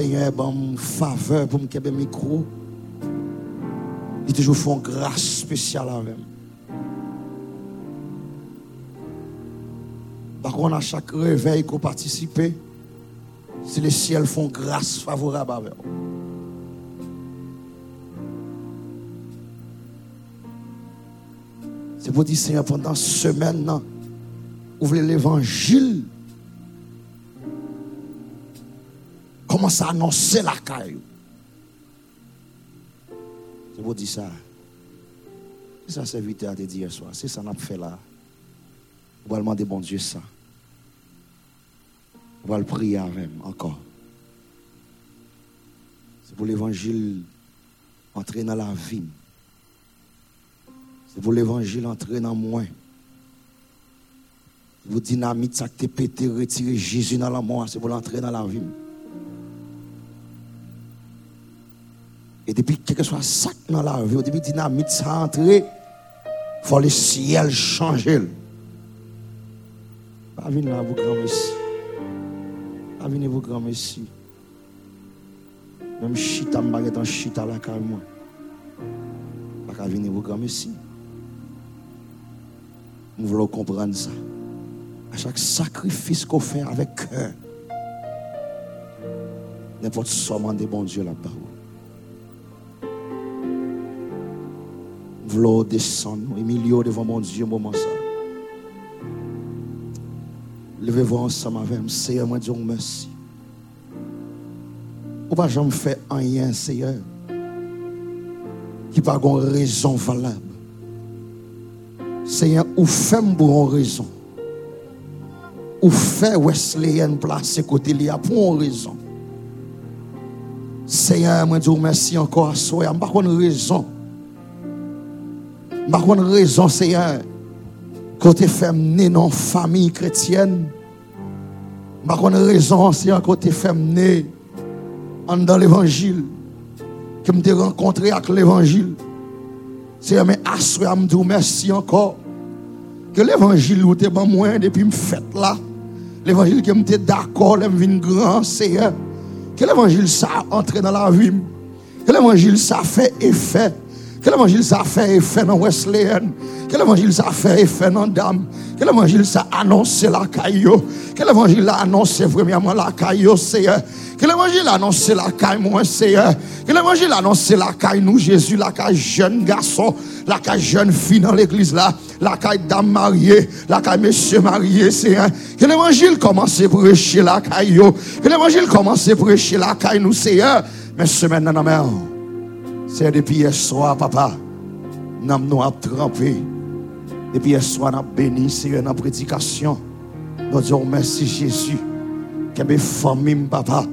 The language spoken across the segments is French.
Seigneur une faveur pour me faire micro. Il toujours fait une grâce spéciale avec. Par contre, à chaque réveil qu'on participe, si les ciels font grâce favorable avec vous. C'est pour dire, Seigneur, pendant ce semaine, ouvrez l'évangile. Commence à annoncer la caille. C'est pour dire ça. C'est ça, serviteur, te dire soir. C'est ça qu'on a fait là. On va demander, bon Dieu, ça. On va le prier avec encore. C'est pour l'évangile entrer dans la vie. C'est pour l'évangile entrer dans moi. Pour dynamite, ça que pété, retirer Jésus dans la mort. C'est pour l'entrer dans la vie. Et depuis quelque soit ça dans la vie, depuis dynamite, ça entrer, il faut le ciel changer. Pas venir là, vous grand messie. Pas venir vous grand messie. Même chita, je en chita là, car moi. Pas venir vous grand messie. Nous voulons comprendre ça. À chaque sacrifice qu'on fait avec cœur, n'importe comment de bon Dieu là-bas. Nous voulons descendre au milieu devant mon Dieu, moment ça. Levez-vous ensemble avec moi, Seigneur, moi, Dieu, merci. Ou pas jamais faire rien, Seigneur, qui pas une raison valable. Seigneur, ou fait pour une raison. Ou fait Wesleyan place côté là pour une raison. Seigneur, moi, Dieu, merci encore à soi. Je pas une raison. Je pas une raison, Seigneur côté féminin non famille chrétienne. Je pas raison c'est un côté féminin dans l'évangile que me rencontré avec l'évangile. C'est mais assoir me dire merci encore que l'évangile où t'es moins depuis me fait là. L'évangile qui me d'accord, je viens grand Seigneur. Que l'évangile ça entre dans la vie. Que l'évangile ça fait effet. Que l'évangile ça fait effet dans Wesleyan. Que l'évangile ça fait effet dans Dame. Que l'évangile ça annonce la caillou. Que l'évangile a annoncé premièrement la caillou, Seigneur. Que l'évangile annonce la caille, moi, Seigneur. Que l'évangile annonce la caille, nous, Jésus, la caille jeune garçon, la caille jeune fille dans l'église là, la caille dame mariée, la caille monsieur marié, Seigneur. Que l'évangile commence à prêcher la caille, que l'évangile commence à prêcher la caille, nous, Seigneur. Mais semaine la mer. C'est depuis hier soir, papa. Nous avons trempé. Depuis hier soir, nous avons béni, Seigneur, dans la prédication. Nous disons merci, Jésus. Que mes familles, papa.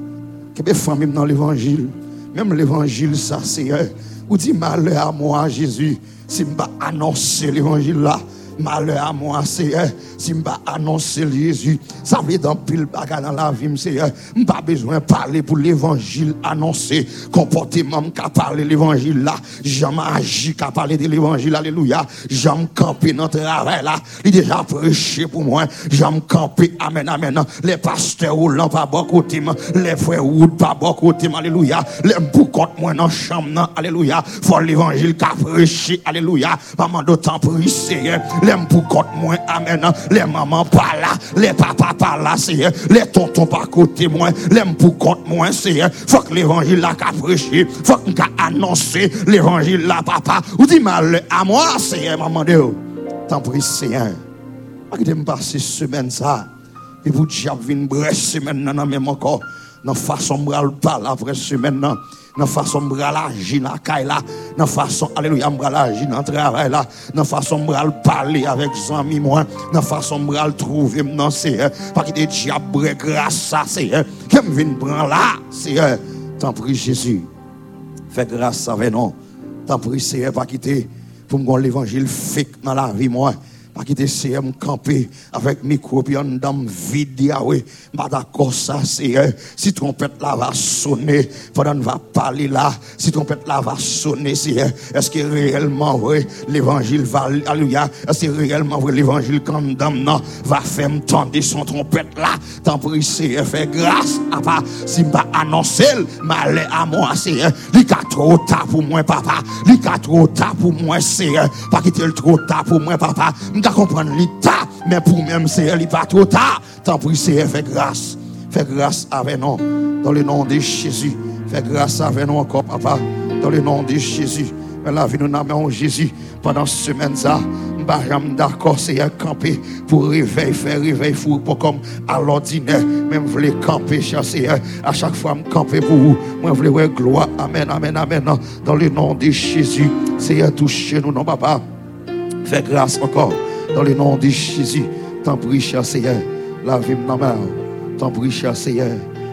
Que mes familles dans l'évangile. Même l'évangile, ça, Seigneur. Ou dit malheur à moi, Jésus. Si je annoncer l'évangile là malheur à moi, Seigneur, si je pas annoncer Jésus. Ça veut dans pile bagarre dans la vie, Seigneur. Je pas besoin de parler pour l'évangile annoncé. Comportement qu'à parler l'évangile là. J'aime agir qu'à parler de l'évangile, alléluia. J'aime camper dans le travail là. Il déjà prêché pour moi. J'aime camper, amen, amen. Les pasteurs roulant pas beaucoup côté, les frères roulent pas beaucoup côté, alléluia. Les boucottes moi dans la chambre, alléluia. Faut l'évangile qu'a prêché, alléluia. Maman d'autant prier, Seigneur les mpoukotes moins, amen. Les mamans pas là, les papas pas là, c'est les tontons pas côté moins, les mpoukotes moins, c'est faut que l'évangile là qu'a prêché, faut qu'on annoncé l'évangile là, papa. Ou dit mal à moi, c'est maman de Tant pis, Seigneur. Pas que me passer semaine ça. Et vous diable vinn brèche semaine nan même encore. Dans façon bral pas après semaine dans façon agir dans caille là. Façon alléluia bral agir dans travail là. Dans façon bral parler avec amis moi. Dans façon bral trouver non c'est parce que des diable grâce ça c'est que me vinn prendre là c'est tant prie Jésus. Fais grâce avec nous tant prie Seigneur pas quitter pour me l'évangile fait dans la vie moi Pas quitter CM camper avec micro puis en dame vide Yahweh. Pas d'accord ça Seigneur. Si trompette là va sonner pendant va parler là, si trompette là va sonner Seigneur, est-ce que réellement vrai l'évangile va alléluia, est-ce que réellement vrai l'évangile quand dame non va faire tendre son trompette là, tant pis Seigneur fait grâce à pas si m'a annoncé malheur à moi Seigneur. Il a trop tard pour moi papa, il a trop tard pour moi Seigneur. Pas quitter le trop tard pour moi papa comprendre l'état, mais pour même c'est il pas trop tard. Tant pis, c'est fait grâce. Fais grâce avec nous, dans le nom de Jésus. Fais grâce avec nous encore, papa, dans le nom de Jésus. Mais la vie nous en Jésus pendant cette semaine ça. D'accord, c'est un camper pour réveiller, faire réveil fou, pour comme à l'ordinaire. Même voulez camper, chasser à chaque fois me camper pour vous. Moi, je voulais gloire. Amen, amen, amen. Dans le nom de Jésus, c'est un toucher nous, non, papa. Fais grâce encore. Dans le nom de Jésus, t'en prie, cher Seigneur, la vie ma mère. T'en prie, cher Seigneur,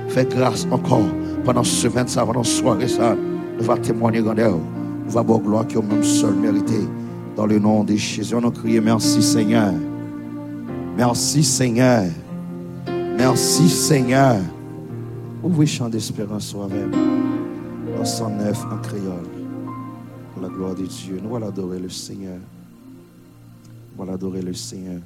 fais grâce encore pendant ce semaine, ça, pendant ce soirée, ça. Nous va témoigner grandeur. Nous va voir gloire qui est même seul mérité. Dans le nom de Jésus, on a crié merci Seigneur. Merci Seigneur. Merci Seigneur. Ouvrez chant d'espérance soi-même. En 109 en créole. Pour la gloire de Dieu. Nous allons adorer le Seigneur. Voilà adorer le Seigneur.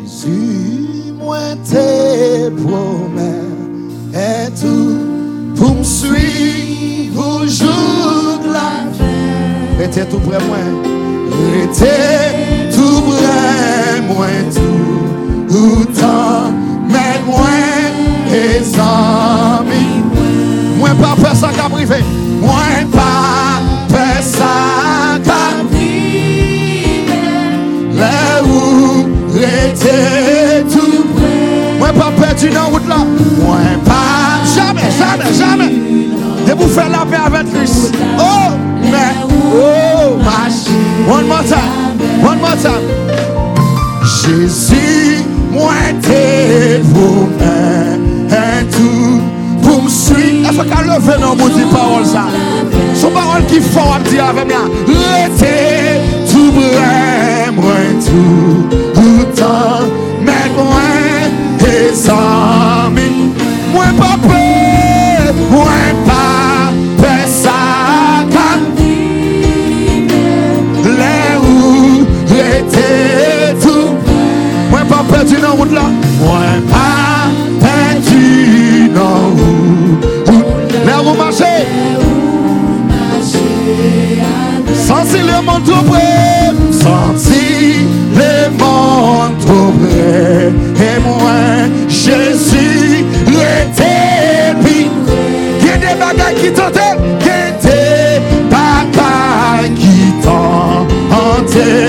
Jésus, moi tes promesses et tout pour me suivre au jour de la vie. Était tout près moi, était tout près moi tout, tout temps. Les amis, moi pas faire ça qu'à privé. Moi pas faire ça qu'à. Là où j'étais tout près. Moi pas perdu dans route là. Moi pas. Jamais, jamais, jamais. Et vous faire la paix avec Christ. Oh, mais, oh, ma One more time. One more time. Jésus, me suivre. Est-ce qu'à lever dans mon dit parole ça? Son parole qui fort à dire avec moi. Restez tout vrai, moi tout, tout temps, mais moi et amis. Moi pas peur, Dans route là, moi pas Là où marcher. Sentir le monde trop près. Sentir le monde trop près. Et moi, Jésus, était puis. Il y a des bagages qui t'entendent. Il y a des bagages qui t'entendent.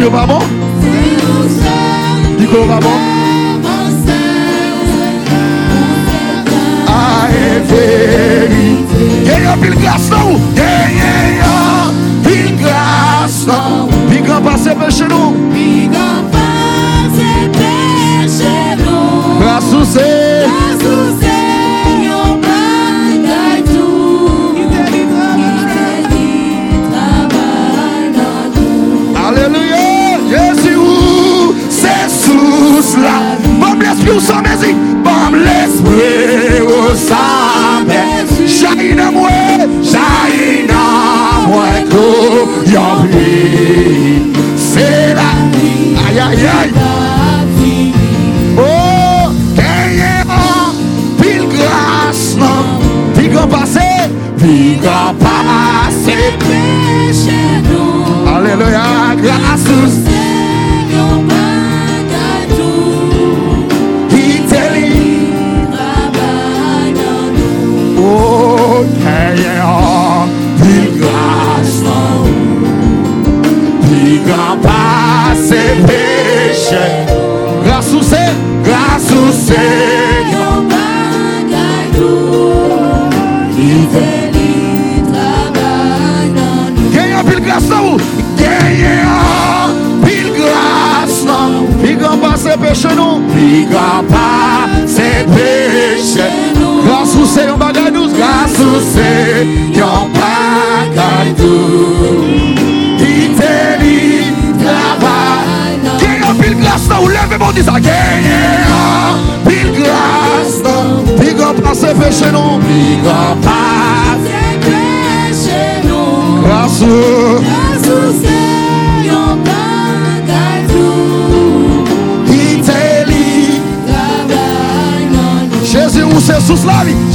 you, vamos. Jésus ou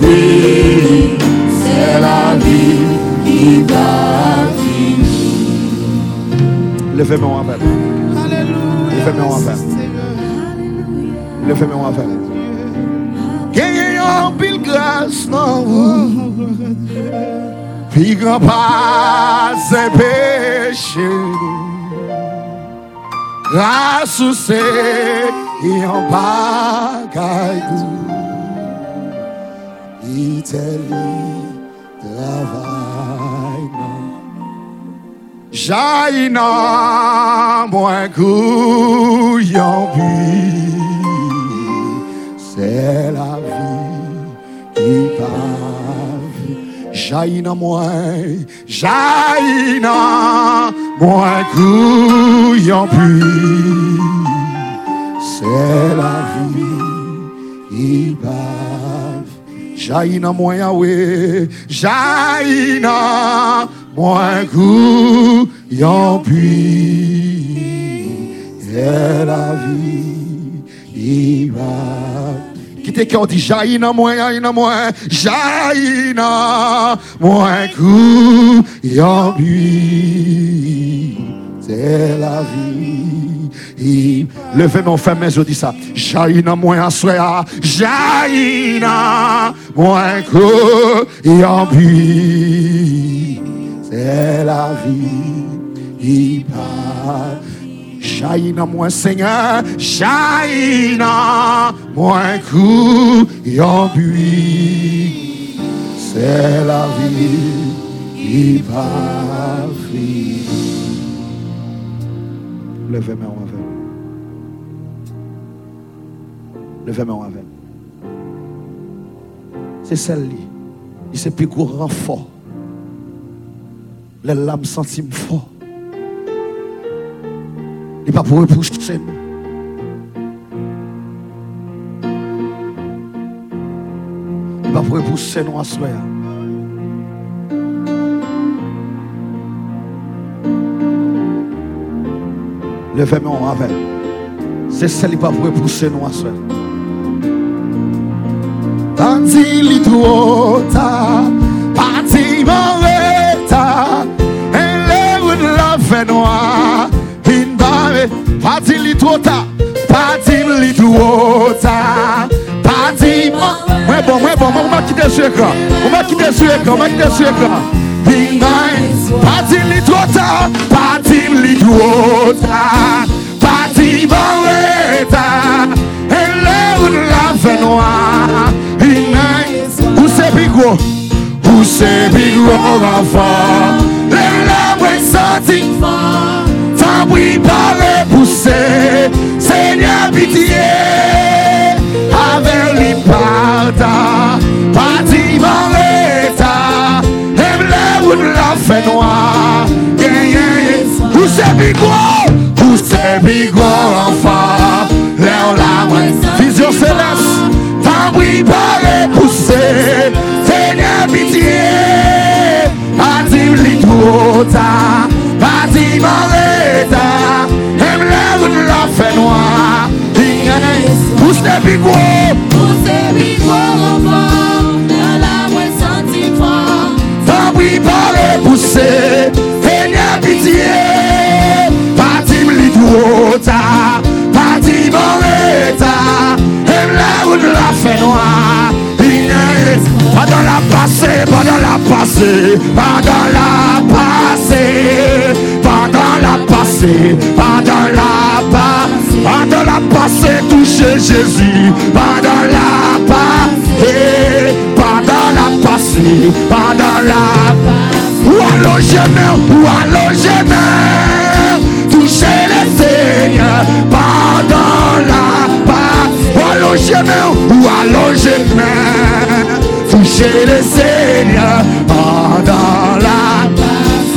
vie. C'est la vie qui va finir. Levez-moi en fait. Levez-moi en fait. Levez-moi en fait. Gagnez en pile grâce dans vous. Puis grand pas c'est péché. Grâce c'est et en bagaille Il te lit travail non. Jaillit nan mwen kou yon bi C'est la vie qui parle Jaillit nan mwen Jaillit kou yon bi C'est la Jaillit nan mwen Yahweh Jaillit nan mwen kou yon puits C'est la vie qui parle Qui te cœur dit jaillit nan mwen, jaillit nan mwen Jaillit nan mwen kou yon puits C'est la vie qui Levez mon frère, mais je dis ça. Jaillit dans moi, soya. Jaillit dans moi, kou yon puits C'est la vie qui parle. Jaillit dans moi, Seigneur. Jaillit dans moi, kou yon puits C'est la vie qui parle. Levez-moi avec. Levez-moi avec. C'est celle-là. Il s'est plus grand fort. Les lames sentim fort. Il pas pour repousser nous. Il pas pour repousser nous à soi. Levez-moi avec. C'est celle qui pas pour repousser nous à soi. Tanti li tuota, pati moreta, ele would love noa, in bare, pati li tuota, pati li Ouais bon, ouais bon, on va quitter sur écran, on va quitter sur écran, on va quitter sur écran. Bing bang, pati li tuota, pati ele. Ou se pi gwo Ou se pi gwo enfant Le la mwen santi pare parta Pati man leta Em le ou la fe noa. Yeah, yeah, yeah. Ou se pi gwo Ou se pi gwo enfant Le la mwen. Vision céleste Tan mwi pare pousse. Seigneur pitié Patim li tuota Patim areta Em le ou la fe noa. Ou se pi pousse Seigneur pitié. Patim li tuota Patim areta Em le ou la fe noa Pendant la passée, pendant la passée, pendant la passée, pendant la passée, pendant la passée, pendant la passée, toucher Jésus, pendant la passée, pendant la passée, pendant la allonger main, ou allonger main. Toucher les seigneurs pendant la allonger main, ou allonger main. Toucher les seigneurs pendant la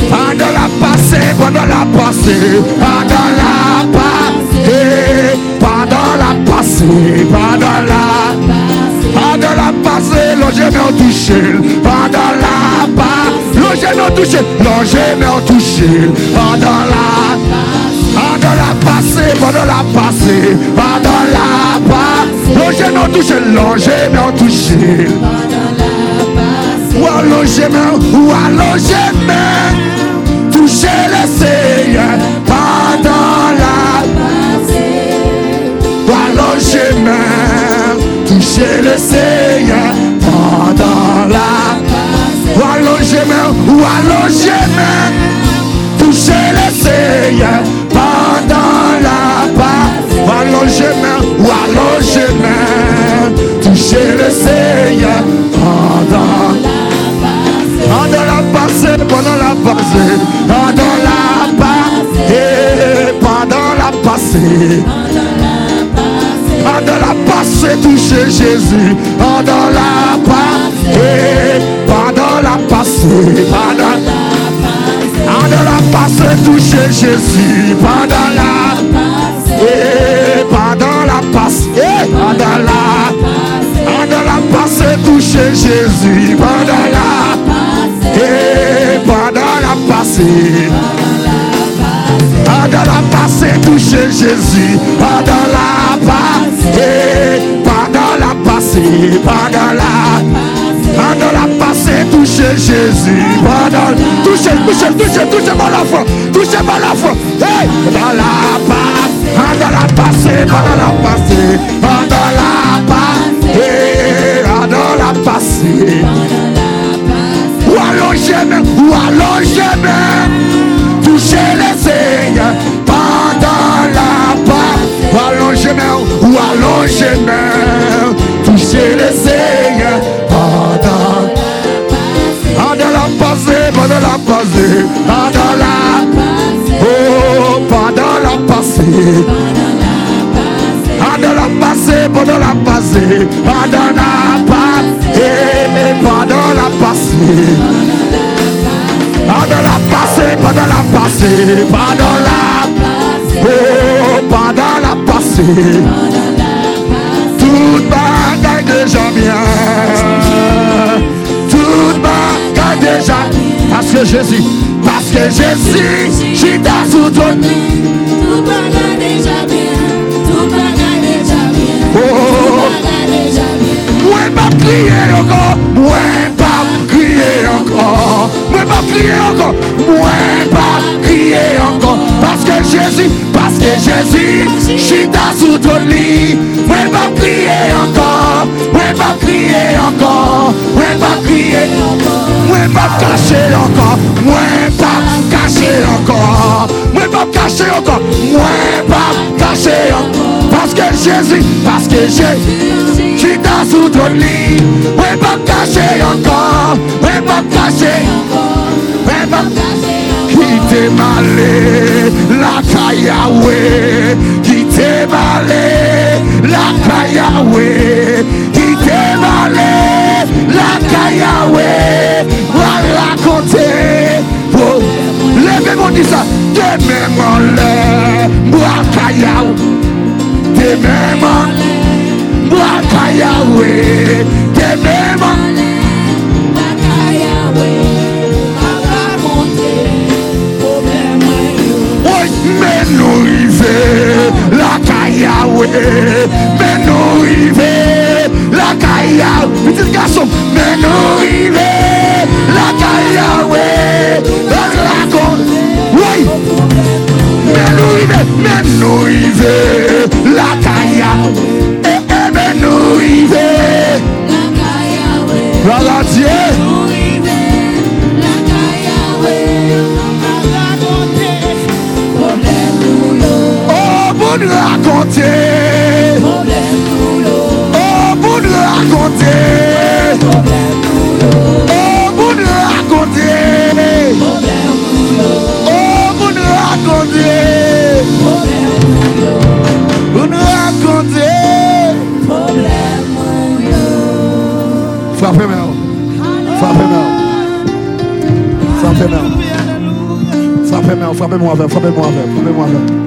pendant la passée, pendant la passée, pendant la passée, pendant la passée, pendant la pendant la passée, l'ongé en touché, pendant la passée, l'ongé en touché, l'ongé en touché, pendant la pendant la passée, pendant la passée, pendant la passée, l'ongé en touché, l'ongé en touché, ou allongé ou allongé toucher le Seigneur pendant la ou allonger main, toucher le Seigneur allonger main, toucher le Seigneur toucher pendant la et pendant la passée, pendant la passée, toucher Jésus, pendant la passée, pendant la passée, pendant la la passée, toucher Jésus, pendant toucher, toucher, toucher, toucher par la foi, toucher la foi, hey, pendant la passée, pendant la passée, pendant la passée, main, toucher les seigneurs pendant pendant la passée, pendant la passée, pendant la oh, pendant la passée. Pendant la passée, pendant la passée, pendant la passée, pendant la passée. Pendant la passée, pendant la passée, pendant la oh, pendant la passée. Déjà bien. Toute bagaille déjà. Parce que Jésus, parce que Jésus, j'ai sous ton Tout bagaille déjà bien, tout bagaille déjà bien, Oh. tout bagaille déjà bien. Moi pas crier encore, moi pas crier encore, moi pas crier encore, Jésus, parce que Jésus, je suis dans sous ton lit, moi pas crier encore, moi pas crier encore, moi pas crier, moi pas cacher encore, moi pas cacher encore, moi pas cacher encore, moi pas cacher encore, parce que Jésus, parce que Jésus, je suis dans sous ton lit, ouais pas caché encore, ouais pas caché, ouais pas qui malé, la cayaoué, qui malé, la cayaoué, qui malé, la cayaoué, va raconter, oh, levez-moi dit ça, moi cayaou, demain mon lait, Waka Yahweh, Oi, Menou Rive, Laka Yahweh, Menou Rive, Laka Yahweh, petit garçon, Menou Rive, Laka Yahweh, Laka Oui, Menou Rive, Menou Rive, Laka Yahweh, Eh, eh, Menou Rive, Gloire à Dieu. moun rakonte O moun rakonte O ou Frappe mè ou Frappe mè ou Frappe mè ou Frappe mè ou Frappe mè ou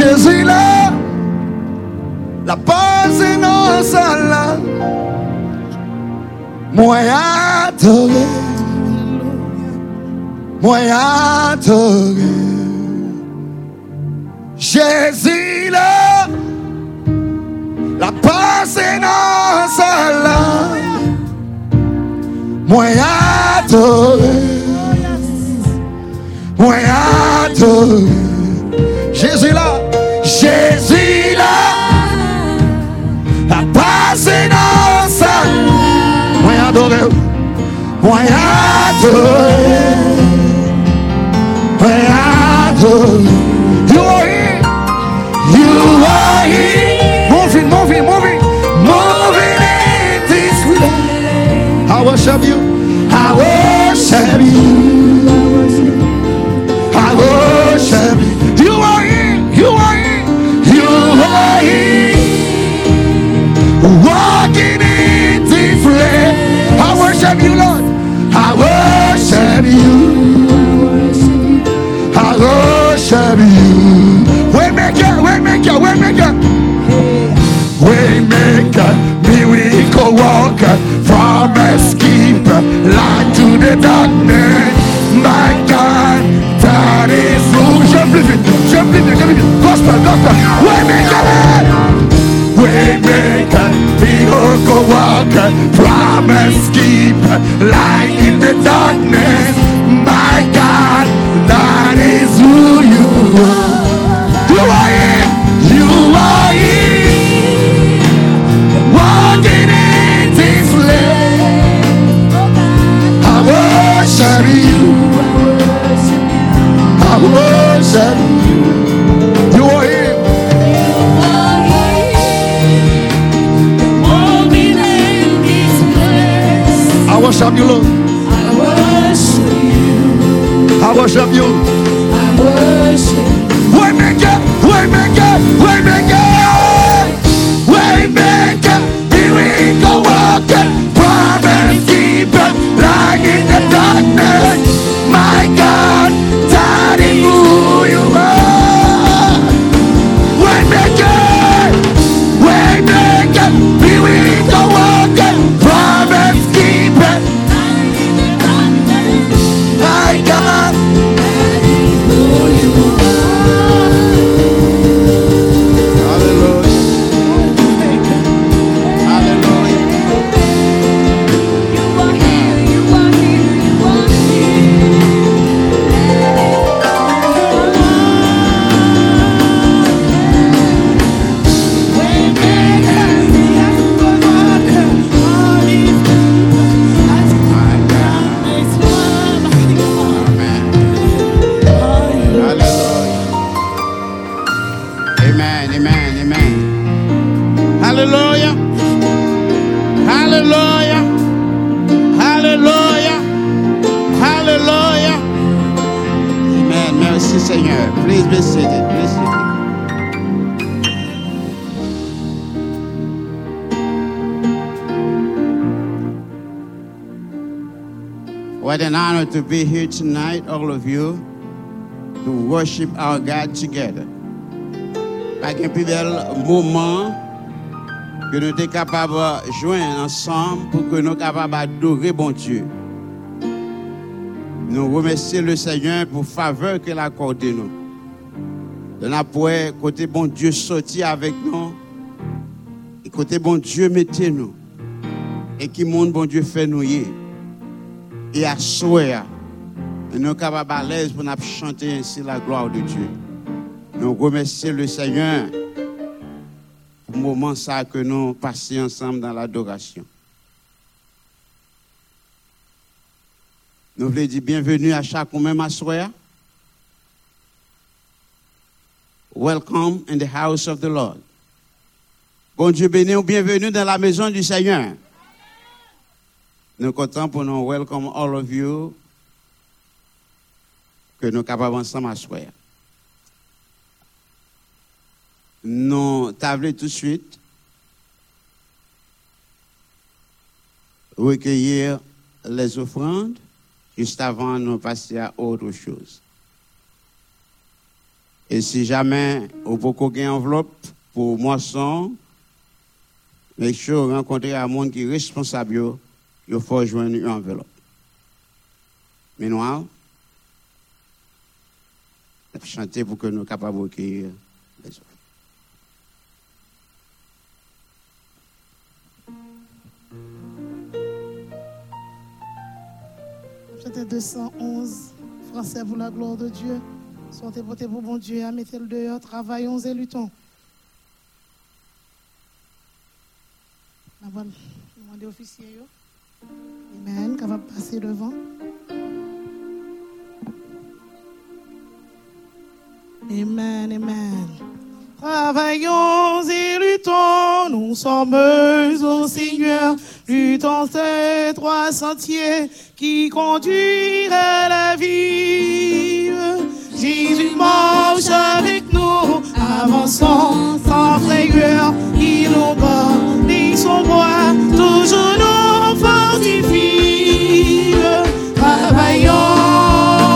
Jésus là, la paz est dans sa là. Moi adoré, moi adoré. Jésus là, la paz est sa là. Moi adoré, moi adoré. Jésus Jésus là, la dans sa Moi adoré, moi adoré, moi adoré. You are here, you are here. Moving, moving, moving, moving in this way. I worship you, the darkness. My God, that is who. Je plus vite, je plus vite, je plus vite. Gospel, gospel. Waymaker, waymaker, miracle worker, promise keeper, light in the darkness. My God, that is who you are. You. I worship you. You are here. I worship you, Lord. I worship you. Waymaker, waymaker, waymaker, waymaker, miracle worker, promise keeper, light in tonight, all of you, to worship our God together. Qu'un plus bel moment que nous sommes capables de joindre ensemble pour que nous soyons capables d'adorer bon Dieu. Nous remercions le Seigneur pour la faveur qu'il a accordée nous. La poète, côté bon Dieu sorti avec nous. Et côté bon Dieu mettez nous. Et qui monde bon Dieu fait nous. Et à souhait, nous sommes capables à l'aise pour chanter ainsi la gloire de Dieu. Nous remercions le Seigneur pour le moment ça que nous passons ensemble dans l'adoration. Nous voulons dire bienvenue à chaque même assoya. Welcome in the house of the Lord. Bon Dieu béni bienvenue dans la maison du Seigneur. Nous contents pour nous welcome all of you que nous sommes capables ensemble asseoir. Nous tablons tout de suite recueillir les offrandes juste avant de passer à autre chose. Et si jamais vous pouvez une enveloppe pour moisson, mais je rencontrer un monde qui est responsable, il faut joindre une enveloppe. Nous, chanter pour que nous soyons capables de recueillir les offres. Chanter 211, français pour la gloire de Dieu. Soyez portés pour bon Dieu, mettez-le dehors, travaillons et luttons. On va demander aux officiers. yo. Amen, qu'on va passer devant. Amen, amen. Travaillons et luttons, nous sommes au Seigneur, luttons ces trois sentiers qui conduisent à la vie. Jésus marche avec nous, avançons sans frayeur, il nous porte son bras, toujours nous fortifie. Travaillons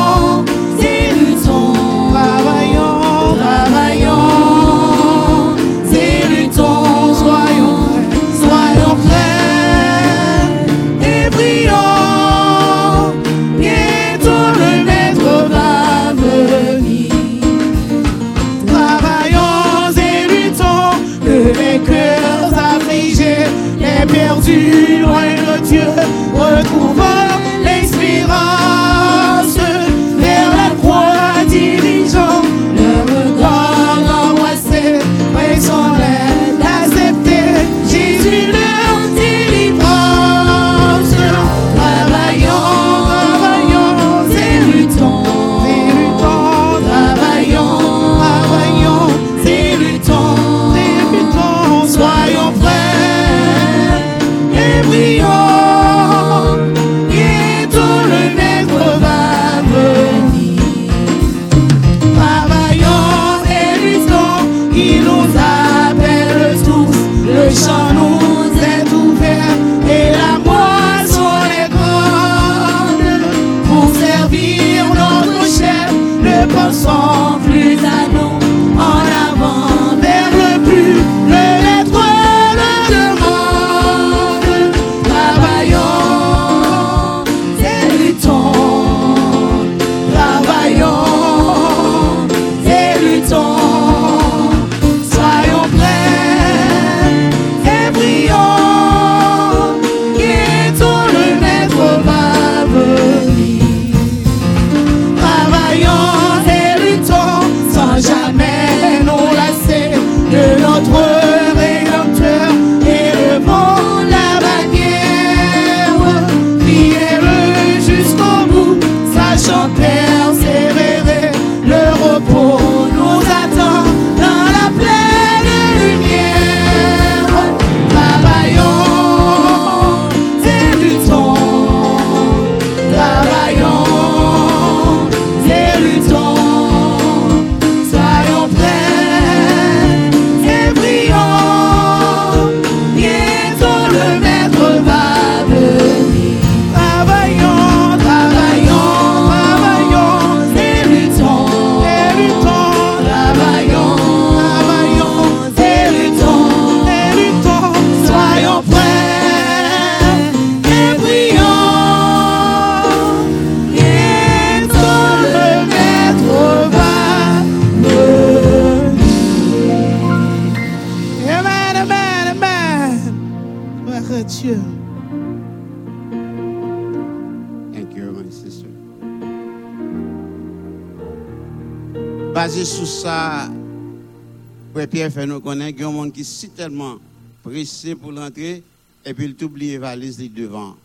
Pierre fait nous connaître qu'il y a un monde qui est si tellement pressé pour l'entrée et puis il oublie li devant.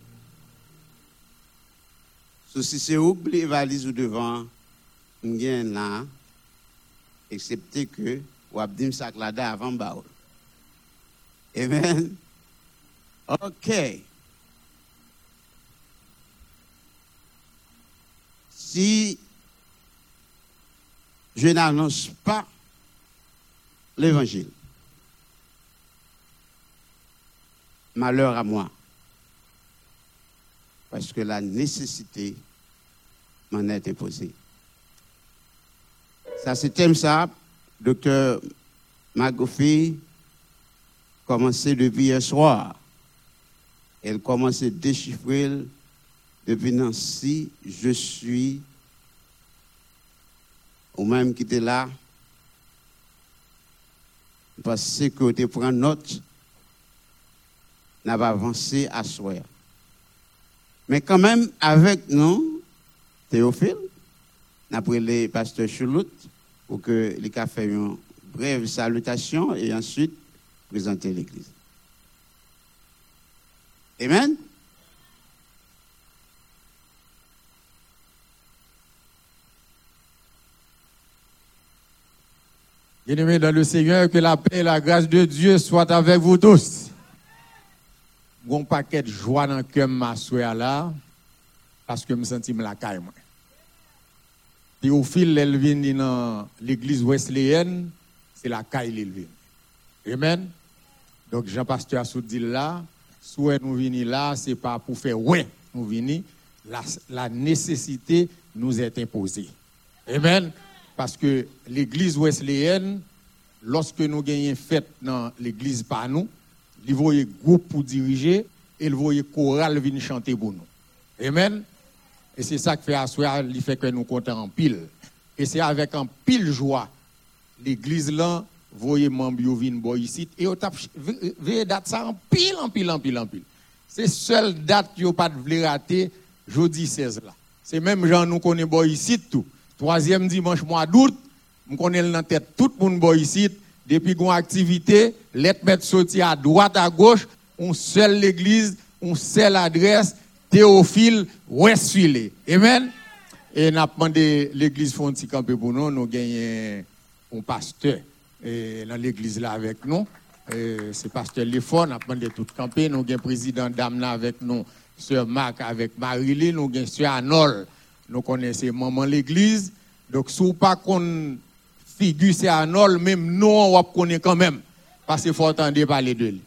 So, si c'est oublier ou devant, on gagne là, excepté que, ou abdim là avant baoul. Amen. OK. si je n'annonce pas l'évangile, malheur à moi. Parce que la nécessité m'en est imposé. Ça, c'est thème ça, docteur Magofi, commencé depuis hier soir. Elle commence à déchiffrer depuis Nancy, je suis, ou même qui était là, parce que tu prends note, n'a pas avancé à soi. Mais quand même, avec nous, Théophile, n'a pris les pasteurs Choulout pour que les cas fait une brève salutation et ensuite présenter l'église. Amen. Bien-aimés dans le Seigneur, que la paix et la grâce de Dieu soient avec vous tous. Bon paquet de joie dans le ma soeur là, parce que je me sens la caille. Théophile, elle vient dans l'église wesleyenne, c'est la caille il vient. Amen. Donc Jean-Pasteur dit là, soit nous venons là, c'est pas pour faire ouais, nous la, la nécessité nous est imposée. Amen. Parce que l'église wesleyenne, lorsque nous gagnons fête dans l'église par nous, il voyait groupe pour diriger et il voyait chorale venir chanter pour nous. Amen. Et c'est ça qui fait asseoir, il fait que nous comptons en pile. Et c'est avec un pile joie, l'église là, voyez viennent boy ici et au tap veille date ça en pile en pile en pile en pile. C'est seule date yo pas de rater jeudi 16 là. C'est même gens nous connaît boy ici tout. Troisième dimanche mois d'août, je connais dans tête tout le monde ici. Depuis qu'on activité, les mettre sorti à droite, à gauche, on seule l'église, on seule adresse, Théophile Westfield. Amen. Et n'a demandé l'église Fonti camper pour nous, nous gagnons un pasteur dans l'église là avec nous. C'est pasteur Lefort, n'a demandé tout camper, nous gagnons président Damna avec nous, sœur Marc avec Marilyn, nous gagnons sœur Anol nous connaissons maman l'église. Donc, si vous pas qu'on figure c'est Anol, même nous, on connaît quand même. Parce qu'il faut entendre parler de lui.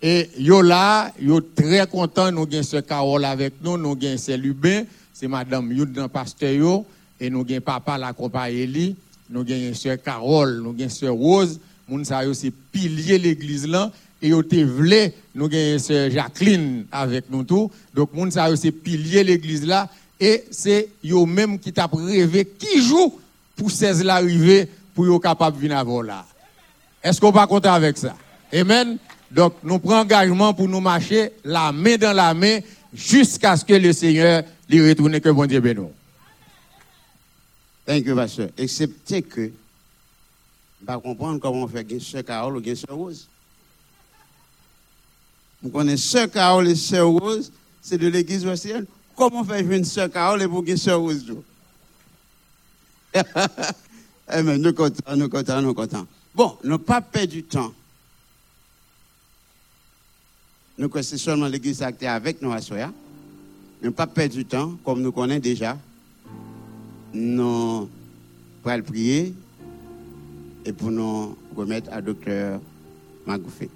Et yo là, yo très content, nous avons ce Carole avec nous, nous avons ce Lubin, c'est madame Youd pasteur et nous avons papa la compagnie nous avons ce Carole, nous avons ce Rose, moun sa yo pilier l'église là, et yo te vle, nous avons ce Jacqueline avec nous tout, donc moun sa yo pilier l'église là, et c'est eux même qui t'a rêvé qui joue pour 16 l'arrivée pour être capable de venir avant là. Est-ce qu'on pas content avec ça? Amen. Donc, nous prenons engagement pour nous marcher la main dans la main jusqu'à ce que le Seigneur lui retourne que bon Dieu bénisse. Thank you, pasteur. Excepté que, je ne comprendre comment on fait une sœur Carole ou une sœur Rose. Vous connaissez sœur Carole et sœur Rose, c'est de l'église océane. Comment faire une sœur Carole et pour une sœur Eh bien, nous comptons, nous comptons, nous comptons. Bon, nous pas perdre du temps. Nous c'est seulement l'église actée avec nous à Soya. Nous pas perdre du temps, comme nous connaissons déjà. Nous allons prier et pour nous remettre à docteur Magoufé.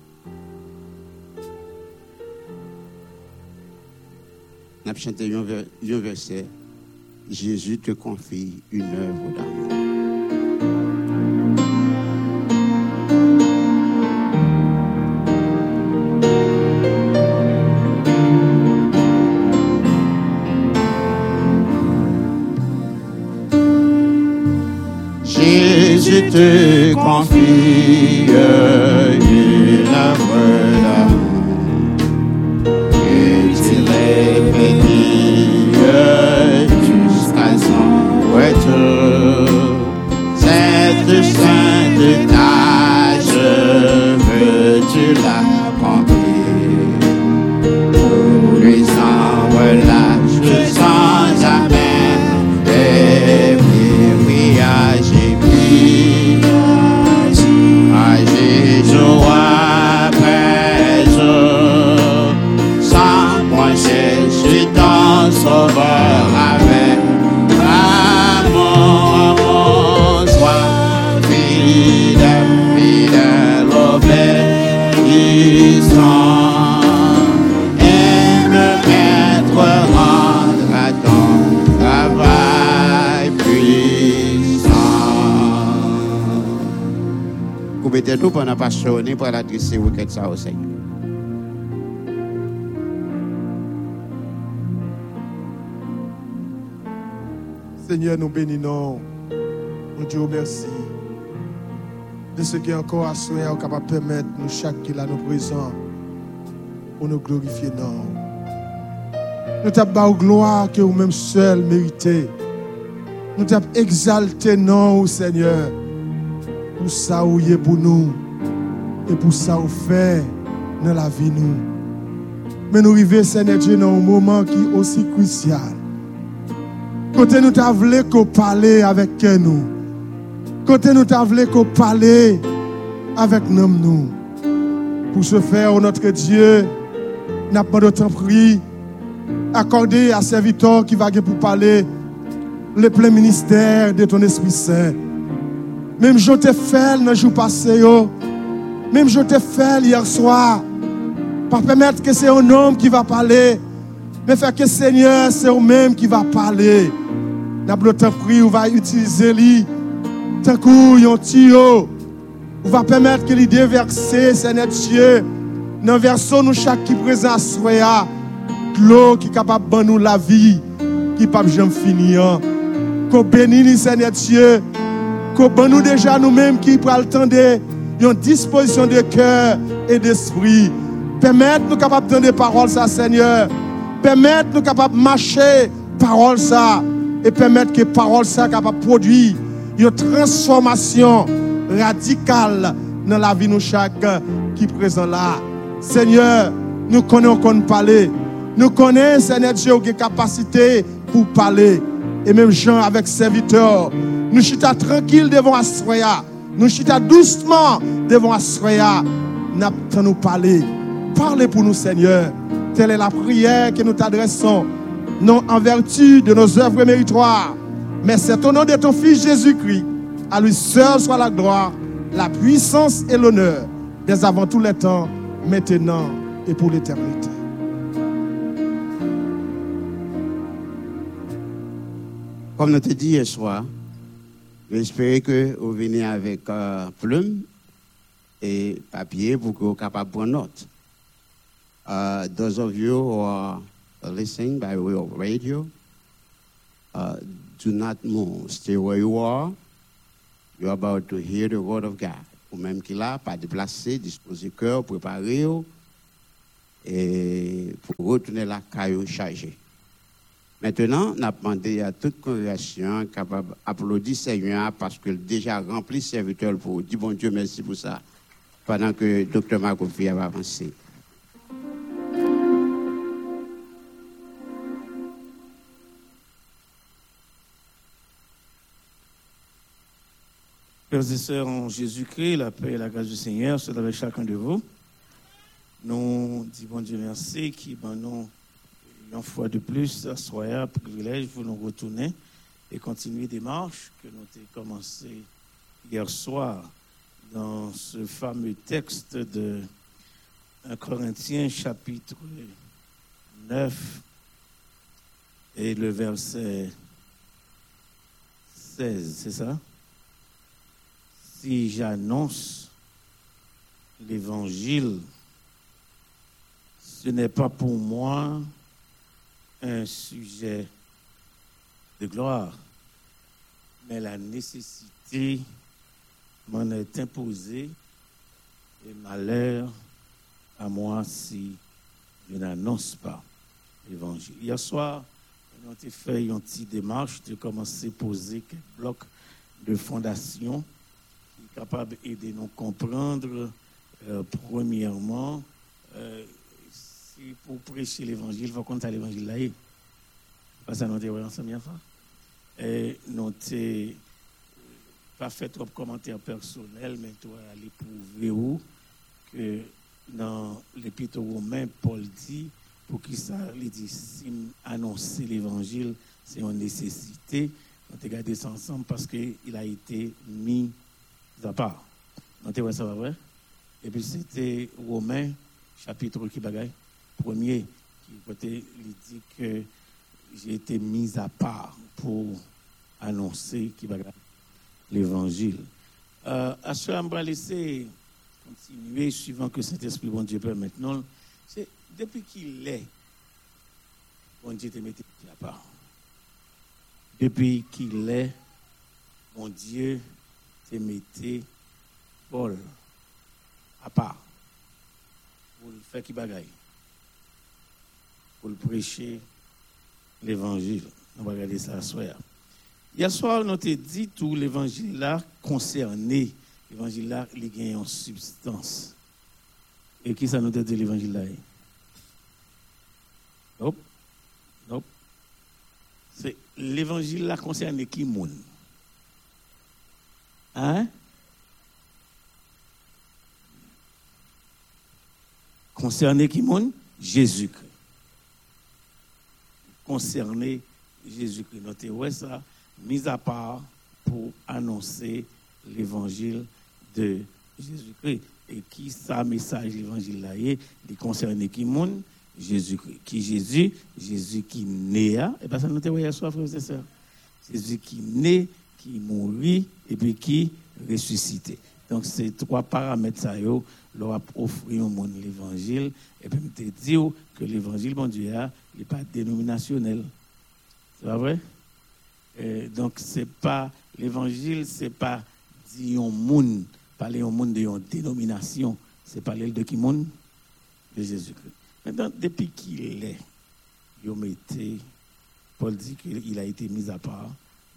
Nous chanté un verset. Jésus te confie une œuvre d'amour. Jésus te confie une œuvre nous pendant pasteur pour l'adresser requête ça au Seigneur. Seigneur, nous bénissons. Nous Dieu merci de ce qui est encore à souhaiter, capable de permettre nous chaque qui là nous présent pour nous glorifier. Non. Nous t'avons gloire que vous-même seul méritez. Nous t'avons exalté, non, Seigneur, pour ça où est pour nous et pour ça où fait dans la vie nous. Mais nous arrivons, Seigneur Dieu, dans un moment qui est aussi crucial. Côté nous t'avons voulu qu'on avec nous. Côté nous t'avons voulu qu'on avec nous. Pour ce faire, notre Dieu, n'a pas de temps pris, accordé à serviteur qui va pour parler le plein ministère de ton Esprit Saint. Même je t'ai fait le jour passé, même je t'ai fait hier soir, pas permettre que c'est un homme qui va parler, mais faire que Seigneur, c'est vous-même qui va parler. N'a pas pris, on va utiliser lui, tant qu'on tuyau, on va permettre que lui déverser, Seigneur Dieu, dans verso nous chaque qui présent soya, l'eau qui est capable de nous la vie, qui pas jamais finir. Qu'on bénisse Seigneur Dieu, qu'on nous déjà nous-mêmes qui prenons le temps de une disposition de cœur et d'esprit. Permettre nous capables de donner parole ça Seigneur. Permettre nous capables de marcher parole ça et permettre que parole ça capable de produire une transformation radicale dans la vie de chaque qui est présent là. Seigneur, nous connaissons qu'on parler. Nous connaissons, Seigneur Dieu, qui capacité pour parler. Et même Jean avec serviteur. Nous chita tranquille devant Asroya. Nous chita doucement devant Asroya. Nous nous parler. Parlez pour nous, Seigneur. Telle est la prière que nous t'adressons. Non en vertu de nos œuvres méritoires. Mais c'est au nom de ton Fils Jésus-Christ. À lui seul soit la gloire, la puissance et l'honneur. Dès avant tous les temps, maintenant et pour l'éternité. Comme nous te dit hier soir, j'espère que vous venez avec euh, plume et papier pour que vous capable de prendre note. Uh, those of you who are listening by way of radio, uh, do not move. Stay where you are. You're about to hear the word of God. Ou même qui là, pas déplacer, disposer cœur, préparer et pour retourner la caillou chargée. Maintenant, on a demandé à toute congrégation capable d'applaudir Seigneur parce qu'il déjà rempli serviteur pour dire bon Dieu merci pour ça pendant que docteur Marcofi va avancer. Frères et sœurs en Jésus-Christ, la paix et la grâce du Seigneur soient avec chacun de vous. Nous disons bon Dieu merci qui ben nous une fois de plus soyez privilège pour nous retourner et continuer des marches que nous avons commencé hier soir dans ce fameux texte de 1 Corinthiens chapitre 9 et le verset 16, c'est ça? si j'annonce l'évangile, ce n'est pas pour moi un sujet de gloire, mais la nécessité m'en est imposée et malheur à moi si je n'annonce pas l'évangile. Hier soir, on a fait une petite démarche de commencer à poser quelques blocs de fondation capable d'aider nous comprendre, euh, premièrement, euh, pour prêcher l'évangile, il faut qu'on l'évangile là. Parce que nous avons ensemble Et nous n'avons pas fait trop de commentaires personnels, mais toi, aller prouver où que dans l'épître romain, Paul dit, pour qui ça, il dit, si annoncer l'évangile, c'est une nécessité. On a gardé ça ensemble parce qu'il a été mis à part. On ça vrai? Et puis c'était Romain, chapitre qui bagaille, premier, qui dit que j'ai été mis à part pour annoncer l'évangile. Euh, à ce moment, on va laisser continuer suivant que Saint-Esprit, bon Dieu, permet. Non, c'est depuis qu'il est, bon Dieu te mette à part. Depuis qu'il est, mon Dieu te mette Paul à part. Pour faire qui bagaille. Pour prêcher l'évangile. On va regarder ça ce soir. Hier soir, on a dit tout l'évangile là concerné. L'évangile là, il gagne en substance. Et qui ça nous dit l'évangile là? Nope. Nope. C'est l'évangile là concerne qui monde? Hein? Concerné qui monde? Jésus-Christ. Concerné Jésus-Christ. Notez ouais ça, mis à part pour annoncer l'évangile de Jésus-Christ. Et qui ça message l'évangile là est, il concerne qui monde? Jésus-Christ. Qui Jésus? Jésus qui naît. Et bien ça nous hier soir, frères et sœurs. Jésus qui naît, qui mourit et puis qui ressuscité. Donc, ces trois paramètres, ça, yo, leur offrir au monde l'évangile. Et puis, te dire que l'évangile, bon Dieu, n'est pas dénominationnel. C'est vrai? Et donc, c'est pas, l'évangile, c'est pas dire au monde, parler au monde de dénomination. C'est parler de qui monde? De Jésus-Christ. Maintenant, depuis qu'il est, il mettez, Paul dit qu'il a été mis à part.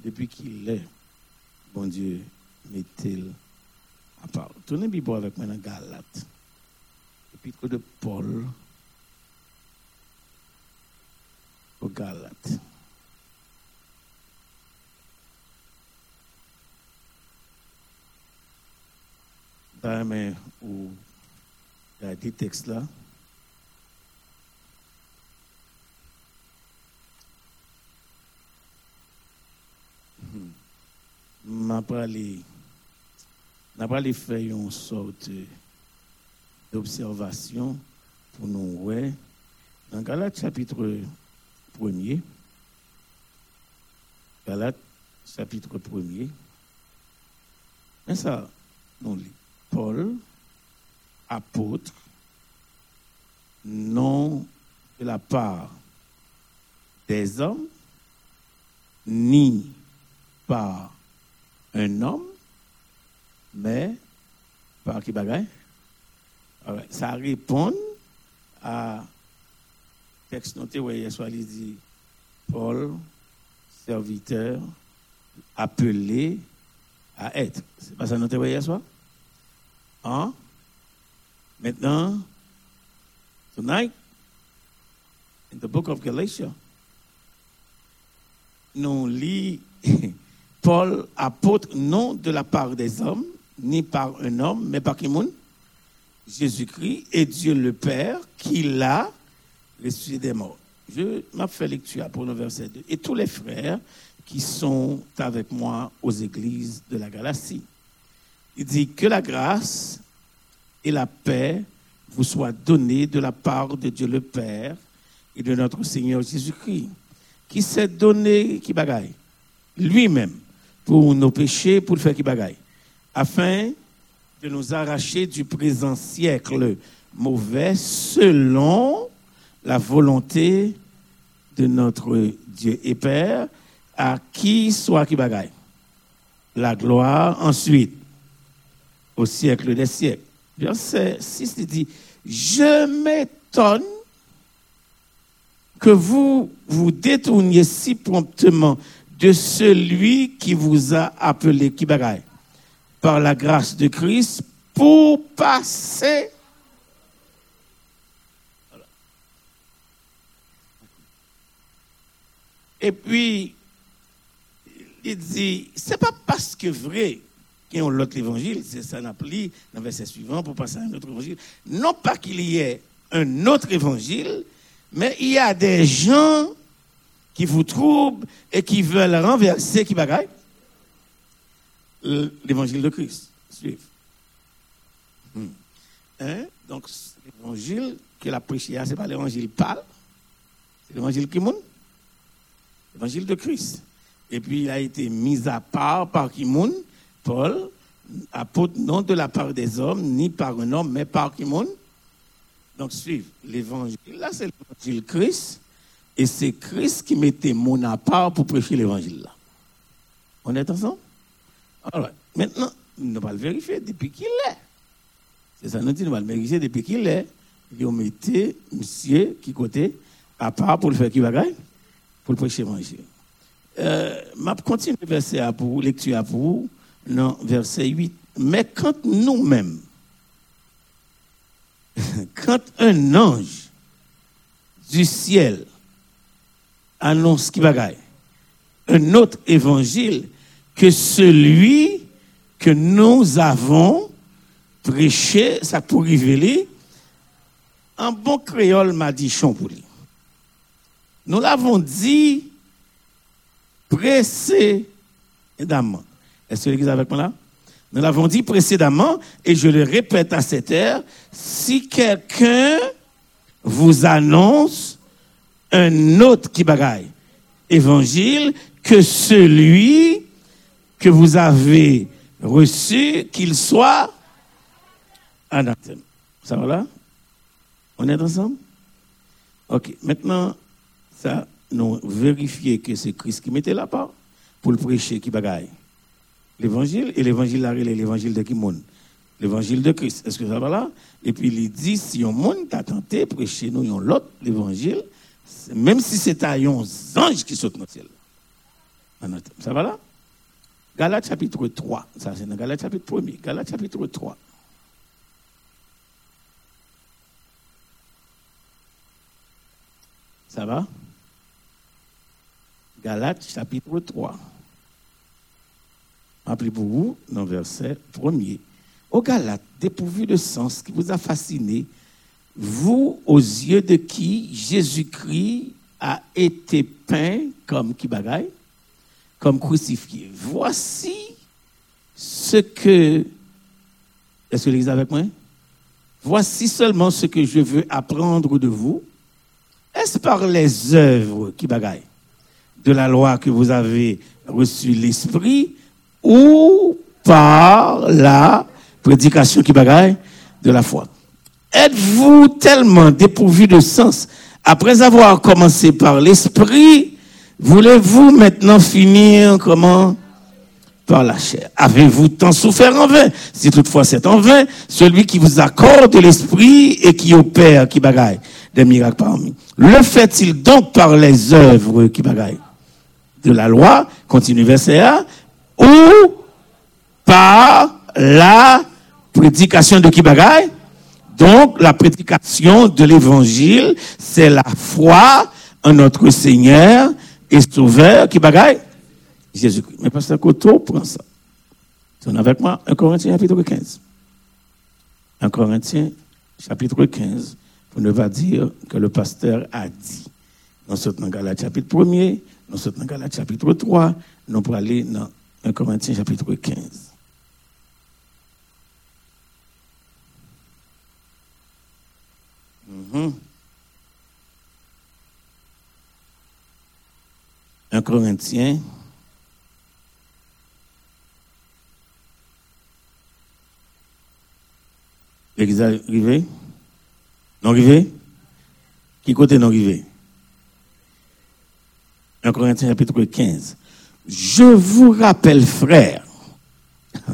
Depuis qu'il est, bon Dieu, mettez-le part. Tournez Bible avec moi dans Galate. L'épître de Paul aux Galates. mais où il y a des textes là. Je vais n'a pas faire une sorte d'observation pour nous dans Galates chapitre 1er Galates chapitre 1er mais ça nous lit Paul apôtre non de la part des hommes ni par un homme, mais par qui bagaille? Ça répond à texte noté où il soit dit Paul, serviteur, appelé à être. C'est pas ça noté hier soir? Hein? Maintenant, tonight, in the book of Galatians, nous lit Paul, apôtre, non de la part des hommes, ni par un homme, mais par qui Jésus-Christ et Dieu le Père qui l'a ressuscité des morts. Je m'a fait lecture pour le verset 2. Et tous les frères qui sont avec moi aux églises de la Galatie. Il dit que la grâce et la paix vous soient données de la part de Dieu le Père et de notre Seigneur Jésus-Christ, qui s'est donné, qui bagaille, lui-même, pour nos péchés, pour le faire qui bagaille, afin de nous arracher du présent siècle mauvais selon la volonté de notre Dieu et Père, à qui soit qui bagaille. La gloire ensuite, au siècle des siècles. Verset 6 dit, je m'étonne que vous vous détourniez si promptement de celui qui vous a appelé, qui par la grâce de Christ, pour passer. Et puis, il dit, c'est pas parce que vrai qu'il y a l'autre évangile, c'est ça n'appli dans le verset suivant pour passer à un autre évangile. Non pas qu'il y ait un autre évangile, mais il y a des gens qui vous troublent et qui veulent renverser qui bagaille l'évangile de Christ. Suivez. Hmm. Hein? Donc, l'évangile que la prêché, ce n'est pas l'évangile pâle, c'est l'évangile qui l'évangile de Christ. Et puis, il a été mis à part par qui Paul, apôtre non de la part des hommes, ni par un homme, mais par qui Donc, suivez l'évangile. Là, c'est l'évangile Christ. Et c'est Christ qui mettait mon à part pour prêcher l'évangile là. On est ensemble? Alors, maintenant, nous allons le vérifier depuis qu'il est. C'est ça, nous nous allons le vérifier depuis qu'il est. Et on mettait monsieur qui côté à part pour le faire qui bagaille Pour le prêcher l'évangile. Euh, je continue le verset à pour lecture à pour non, verset 8. Mais quand nous-mêmes, quand un ange du ciel annonce qui bagaille, un autre évangile que celui que nous avons prêché, ça pour révéler, un bon créole m'a dit champouli. Nous l'avons dit précédemment. Est-ce que l'église avec moi là? Nous l'avons dit précédemment, et je le répète à cette heure, si quelqu'un vous annonce un autre qui bagaille, évangile, que celui que vous avez reçu, qu'il soit anathème. Ça va là? On est ensemble? Ok. Maintenant, ça, nous vérifier que c'est Christ qui mettait là-bas pour le prêcher qui bagaille. L'évangile, et l'évangile là, l'évangile de qui monde? L'évangile de Christ. Est-ce que ça va là? Et puis il dit, si un monde t'a tenté, prêcher nous l'autre, l'évangile, même si c'est un ange qui saute dans le ciel. Ça va là? Galates chapitre 3. Ça, c'est dans Galates chapitre 1 Galates chapitre 3. Ça va? Galates chapitre 3. Appelez pour vous, dans le verset 1er. Au Galates, dépourvu de sens qui vous a fasciné, vous, aux yeux de qui Jésus-Christ a été peint comme qui bagaille, comme crucifié. Voici ce que. Est-ce que vous avec moi? Voici seulement ce que je veux apprendre de vous. Est-ce par les œuvres qui bagaille de la loi que vous avez reçu l'esprit ou par la prédication qui bagaille de la foi? Êtes-vous tellement dépourvu de sens après avoir commencé par l'esprit, voulez-vous maintenant finir comment? Par la chair. Avez-vous tant souffert en vain? Si toutefois c'est en vain, celui qui vous accorde l'esprit et qui opère, qui bagaille des miracles parmi. Le fait-il donc par les œuvres qui bagaille? De la loi, continue verset A, ou par la prédication de qui donc, la prédication de l'évangile, c'est la foi en notre Seigneur et Sauveur qui bagaille Jésus-Christ. Mais pasteur Coteau prend ça. Es avec moi 1 Corinthiens chapitre 15. 1 Corinthiens chapitre 15, pour ne pas dire que le pasteur a dit. Nous sommes dans Galates chapitre 1er, nous sommes dans Galates chapitre 3, nous pour aller dans 1 Corinthiens chapitre 15. 1 Un Corinthien. L'église arrivé? Non arrivé? Qui côté non arrivé? Un Corinthiens chapitre 15. Je vous rappelle, frère.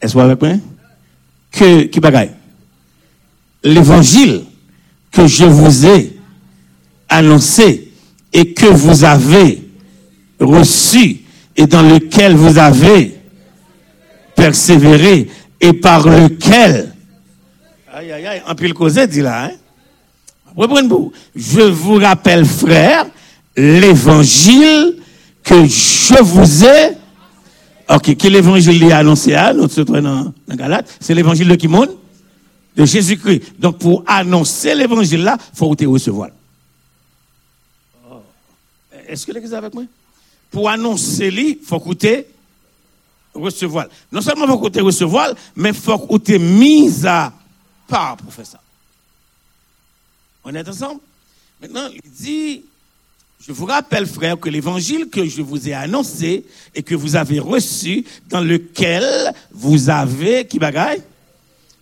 Est-ce que avec moi? Que, qui bagaille? l'évangile que je vous ai annoncé et que vous avez reçu et dans lequel vous avez persévéré et par lequel aïe aïe aïe en pile causé dit là hein reprenez-vous je vous rappelle frère l'évangile que je vous ai ok quel évangile est annoncé à notre dans, dans Galate c'est l'évangile de qui monte de Jésus-Christ. Donc, pour annoncer l'évangile là, faut te recevoir. Est-ce que l'église est avec moi? Pour annoncer lui, il faut que recevoir. Non seulement il faut que recevoir, mais il faut tu mise à part pour faire ça. On est ensemble? Maintenant, il dit, Je vous rappelle, frère, que l'évangile que je vous ai annoncé et que vous avez reçu, dans lequel vous avez, qui bagaille?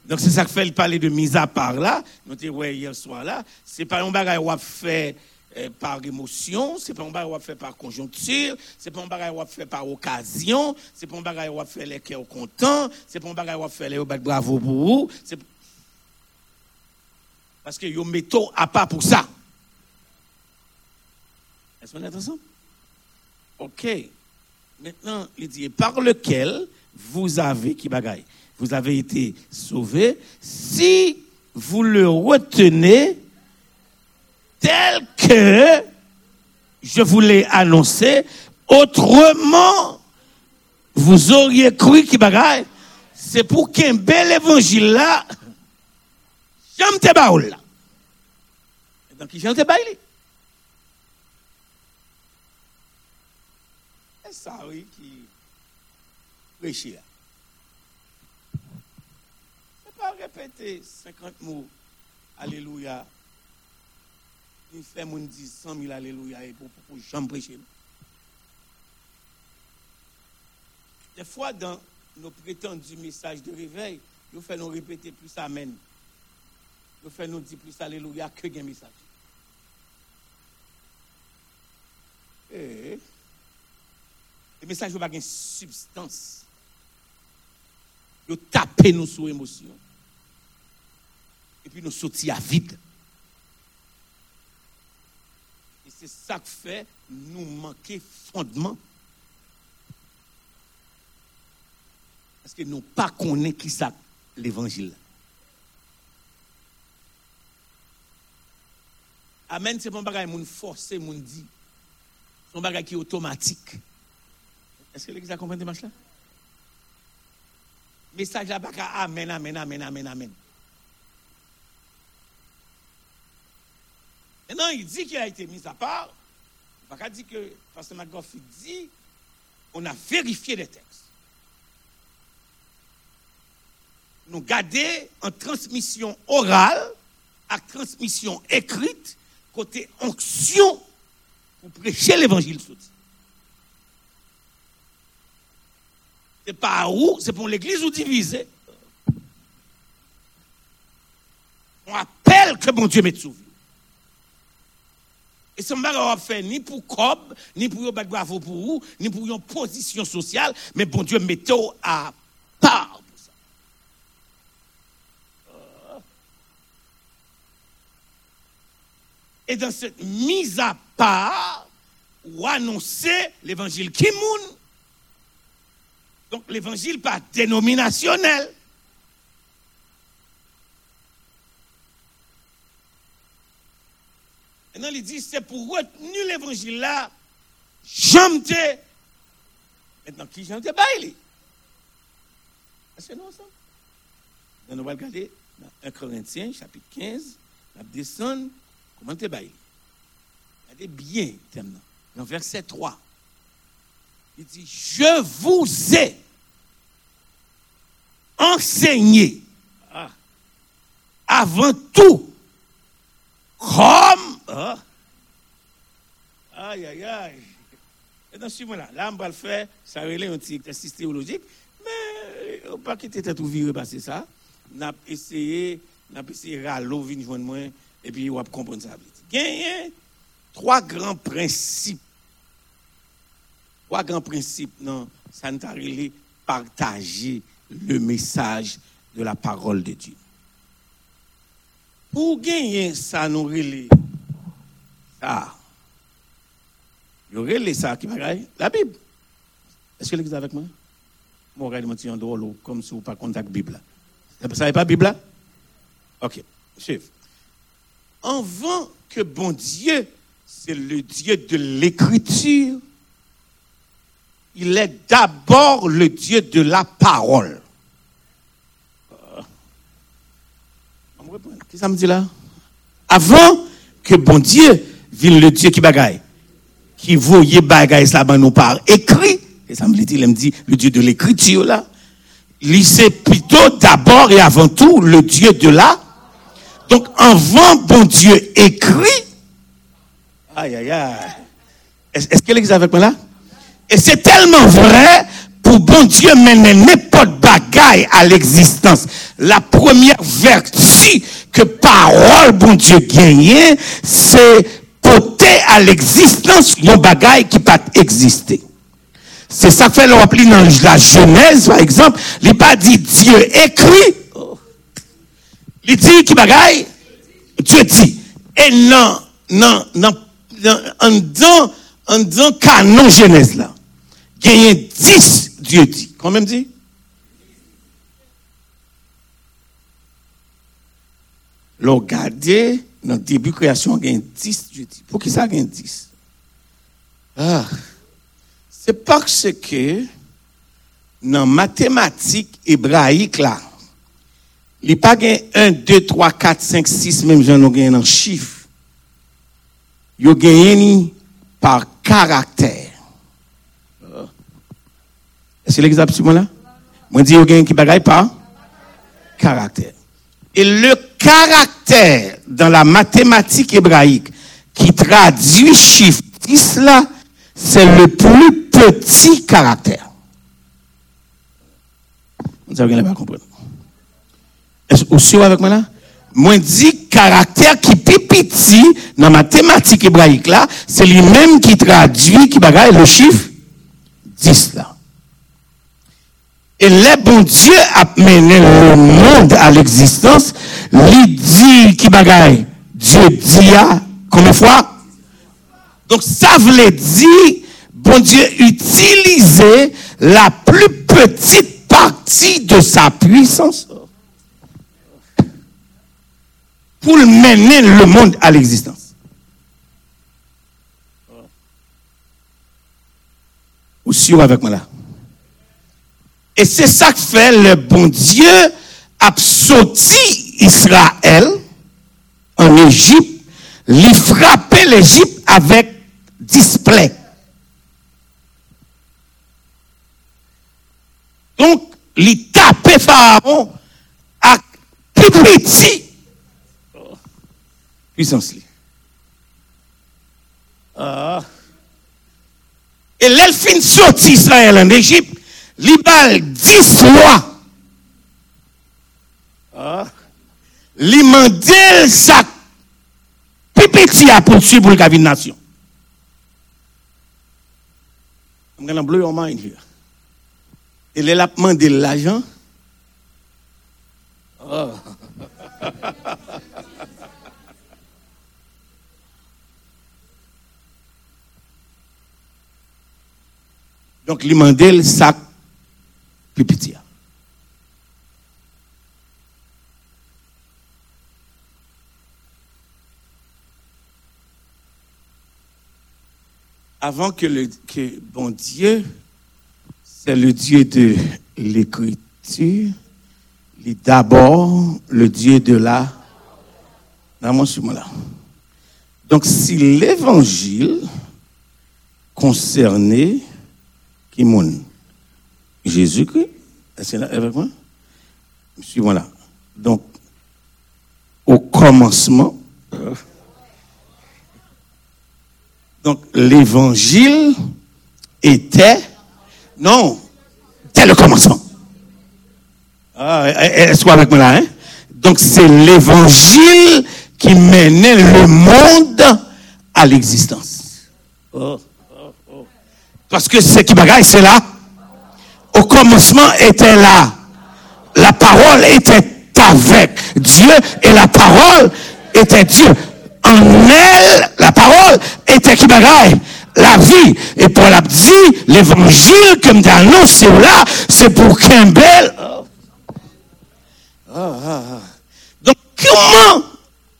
Donc c'est ça que fait le parler de mise à part là. Étions ouais, hier soir là. C'est pas un bagage qu'on fait euh, par émotion, c'est pas un bagage qu'on fait par conjoncture, c'est pas un bagage qu'on fait par occasion, c'est pas un bagage qu'on fait les cœurs contents, c'est pas un bagage qu'on fait les bravo pour vous. Parce que yo métaux à pas pour ça. Est-ce qu'on est ensemble? OK. Maintenant, il dit, par lequel vous avez, qui vous avez été sauvés, si vous le retenez tel que je vous l'ai annoncé, autrement, vous auriez cru qui bagaille, c'est pour qu'un bel évangile là, j'aime te baoul là. Donc, j'aime te baoul. C'est ça, oui, qui prêchait là. C'est pas répéter 50 mots, Alléluia. Il fait mon dit 100 000 Alléluia et pour, pour, jamais prêcher. Des fois, dans nos prétendus messages de réveil, nous répéter plus Amen. Nous fait nous dire plus Alléluia que un message. Eh, le message n'a pas de substance. Nous taper nous sous émotion. Et puis nous sortir à vide. Et c'est ça qui fait nous manquer fondement. Parce que nous pas connaît qui ça l'évangile. Amen, c'est pas un bagage moun forcé, moun dit. C'est un bagage qui est automatique. Est-ce que l'église a compris démarche là? Message là, baka amen, amen, amen, amen, amen. Maintenant, il dit qu'il a été mis à part. Il va dire que, parce que McGoff dit, on a vérifié les textes. Nous garder en transmission orale à transmission écrite, côté onction, pour prêcher l'évangile. C'est pas où, c'est pour l'église ou divisée? On appelle que mon Dieu m'est sauvé. Et ce n'est pas fait ni pour Cob, ni pour yon bravo pour vous, ni pour une position sociale, mais bon Dieu mette à part pour ça. Et dans cette mise à part, ou annoncer l'évangile qui moun. Donc l'évangile pas dénominationnel. Maintenant, il dit, c'est pour retenir l'évangile là, j'aime Maintenant, qui j'aime te bailler? Est-ce que nous ensemble? Nous allons regarder dans 1 Corinthiens, chapitre 15, la descendre, comment te bailler? Regardez bien, thème dans verset 3. Il dit, je vous ai enseigné ah, avant tout comme... Ah, aïe, aïe, aïe. Et dans ce moment-là, là, on va le faire, ça relève un petit exercice théologique, mais on ne pas quitter tout viré passer ça. On a essayé, on a essayé râler, venir moi, et puis on va comprendre ça. Gagner trois grands principes. Trois grands principes, non, ça nous a partager le message de la parole de Dieu. Pour gagner ça, nous relé ça. Nous relé ça qui va La Bible. Est-ce que l'église est avec moi? Moi, je vais en dehors, comme si vous pas contact Bible. Vous savez pas Bible? Ok, chef. Avant que bon Dieu, c'est le Dieu de l'écriture, il est d'abord le Dieu de la parole. Qu'est-ce que ça me dit là? Avant que bon Dieu vienne le Dieu qui bagaille, qui voyait bagaille ça nous par écrit, et ça me dit, il me dit, le Dieu de l'écriture là, c'est plutôt d'abord et avant tout le Dieu de la. Donc avant bon Dieu écrit, Aïe, aïe, aïe. Est-ce est-ce que l'église est avec moi là? Et c'est tellement vrai pour bon Dieu mener n'importe bagaille à l'existence. La première vertu que parole bon Dieu gagne, c'est à l'existence un bagaille qui pas exister. C'est ça que fait le rappel dans la Genèse, par exemple. Il pas dit Dieu écrit. Il dit qui bagaille? Dieu dit. Et non, non, non, en dedans, en dedans canon Genèse là. Il y a 10 Dieu dit. Combien dit? Regarder, nan debi kreasyon gen 10, jodi. Pou ki sa gen 10? Ah, se parce ke nan matematik ebraik la, li pa gen 1, 2, 3, 4, 5, 6, menm jan nou gen nan chif. Yo gen yeni par karakter. Ese l'exapt sou mwen la? Mwen di yo gen ki bagay par karakter. E le caractère dans la mathématique hébraïque qui traduit chiffre 10 là, c'est le plus petit caractère. Vous avez pas compris. Est-ce que vous suivez avec moi là? Moi, dis caractère qui est petit dans la mathématique hébraïque là, c'est lui-même qui traduit, qui bagaille le chiffre 10 là. Et le bon Dieu a mené le monde à l'existence, lui dit qui bagaille, Dieu dit à, combien de fois? Donc ça voulait dire, bon Dieu utilisait la plus petite partie de sa puissance pour mener le monde à l'existence. Ou sûr avec moi là? Et c'est ça que fait le bon Dieu a sorti Israël en Égypte, lui frapper l'Égypte avec display. Donc, lui taper Pharaon à plus petit puissance. Ah. Et l'elfine sorti Israël en Égypte, Libal 10 lois. Ah. Li mandel sa pipiti a pour tuer pour le cabine nation. I'm gonna blow your mind here. Et il a demandé l'argent. Ah. Donc, il mandé Avant que le que bon Dieu, c'est le Dieu de l'écriture, d'abord le Dieu de la. Suis là. Donc, si l'évangile concernait qui Jésus-Christ, est-ce que là avec moi? Suivons là. Donc, au commencement, euh, donc l'évangile était, non, dès le commencement. Ah, est-ce que avec moi là, hein? Donc c'est l'évangile qui menait le monde à l'existence. Oh, oh, oh. Parce que ce qui bagaille, c'est là. Au commencement était là. La parole était avec Dieu et la parole était Dieu. En elle, la parole était qui bagaille la vie. Et pour la dit, l'évangile que me annoncé là, c'est pour qu'un bel. Donc, comment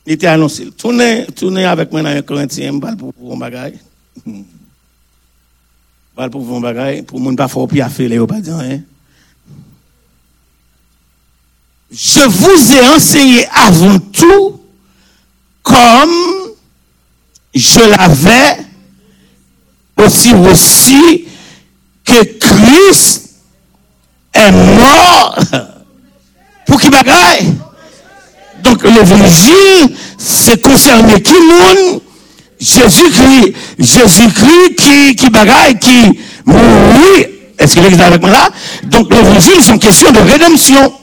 il était annoncé? Tournez, tournez avec moi dans un Corinthien, pour un bagaille. Pour un bagaille, pour moun pas fort puis à faire les hein. Je vous ai enseigné avant tout comme je l'avais aussi aussi que Christ est mort pour qui bagaille. Donc l'évangile, c'est concerner qui monde Jésus-Christ, Jésus-Christ qui, qui bagaille, qui mourit. Est-ce qu'il est avec moi là? Donc, l'évangile, c'est une question de rédemption.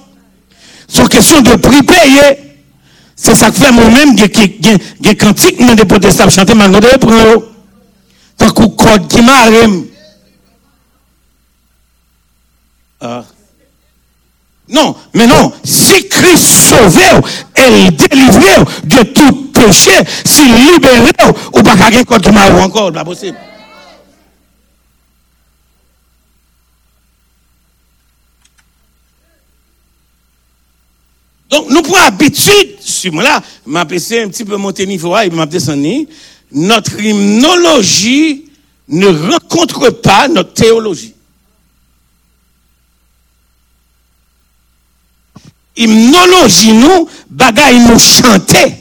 C'est une question de prix payé. C'est ça que fait moi-même, il y a cantique, mais des protestants chanter, mais je prends. Tant qu'on qui. Non, mais non, si Christ sauve et délivre de tout péché, s'il libère ou pas quelqu'un contre moi encore, pas possible. Donc, nous prenons habitude, sur moi là, m'a passé un petit peu monter niveau et m'a descendu. Notre hymnologie ne rencontre pas notre théologie. Hymnologie nous, bagaille nous chanter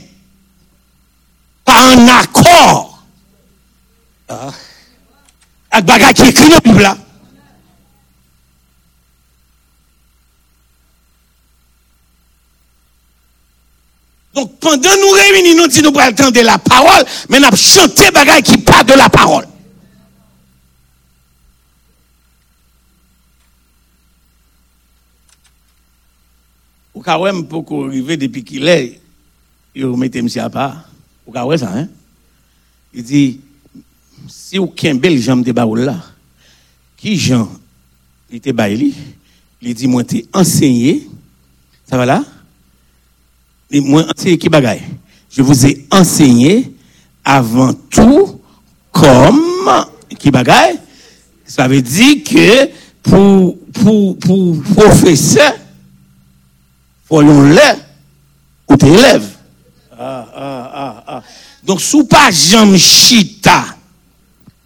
par un accord. Ah. Avec bagaille qui écrit dans la Bible Donc pendant nous réunissons, nous disons nous temps de la parole, mais nous chanter bagaille qui parle de la parole. Ou ka wè pou kou rive depuis qu'il est, il remettait monsieur à part. Ou ka wè ça, hein? Il dit, si ou ken bel jambe de baoul là, qui Jean, il était baili, il dit, moi t'es enseigné, ça va là? Et moi, enseigné qui bagaille? Je vous ai enseigné avant tout comme qui bagaille? Ça veut dire que pour, pour, pour professeur, Voyons-le, ou t'es élève. Ah, ah, ah, ah. Donc, sous pas Jean Chita,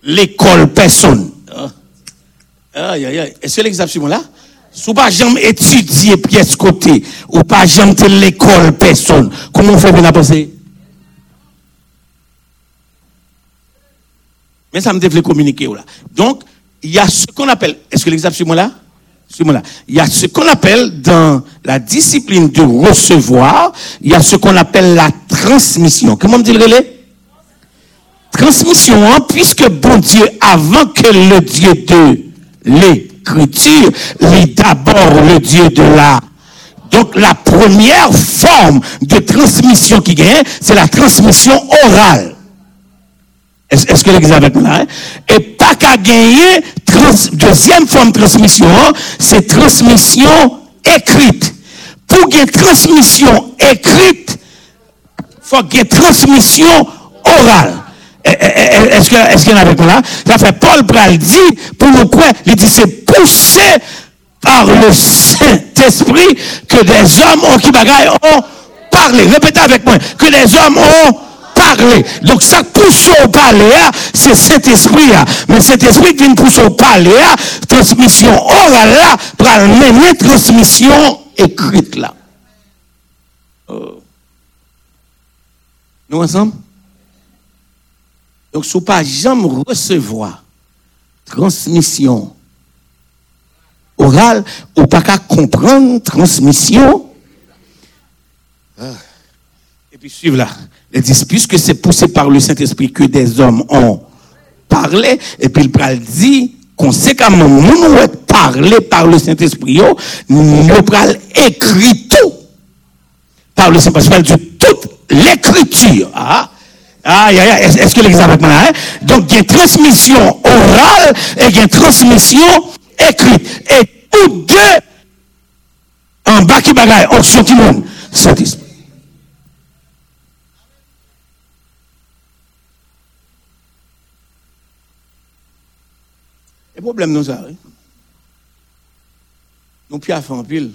l'école personne. Ah. Aïe, aïe, aïe. Est-ce que l'exemple là? Sous pas jamais étudier pièce côté, ou pas jamais l'école personne. Comment on fait pour la penser? Mais ça me devait communiquer là. Donc, il y a ce qu'on appelle, est-ce que l'exemple là? Il y a ce qu'on appelle dans la discipline de recevoir, il y a ce qu'on appelle la transmission. Comment me dit le relais? Transmission, hein, puisque bon Dieu, avant que le Dieu de l'écriture, est d'abord le Dieu de la donc la première forme de transmission qui gagne, c'est la transmission orale. Est-ce que l'exemple est là? Hein? Et pas qu'à gagner, deuxième forme de transmission, c'est transmission écrite. Pour qu'il y ait transmission écrite, faut qu'il y ait transmission orale. Est-ce qu'il y en a avec là? Ça fait Paul Pral dit, pour nous quoi, il dit c'est poussé par le Saint-Esprit que des hommes ont qui bagaille ont parlé. Répétez avec moi, que des hommes ont Donc ça pousse au parler, c'est cet esprit là. Mais cet esprit qui vient pousser au parler, transmission orale là, pour mener transmission écrite là. Oh. Nous ensemble? Donc, si pas jamais recevoir transmission orale, ou pas qu'à comprendre transmission. Ah. Et puis, suivre là. Il dit, puisque c'est poussé par le Saint-Esprit que des hommes ont parlé, et puis il dit, conséquemment, nous avons parlé par le Saint-Esprit, nous avons écrit tout par le Saint-Esprit, de toute l'écriture. Ah, ah, est-ce que l'examen hein? Donc, il y a une transmission orale et il y a une transmission écrite. Et tous deux, en bas qui bagaille, on sortit monde, Saint-Esprit. Le problème, nous, ça, nous piaffons en pile,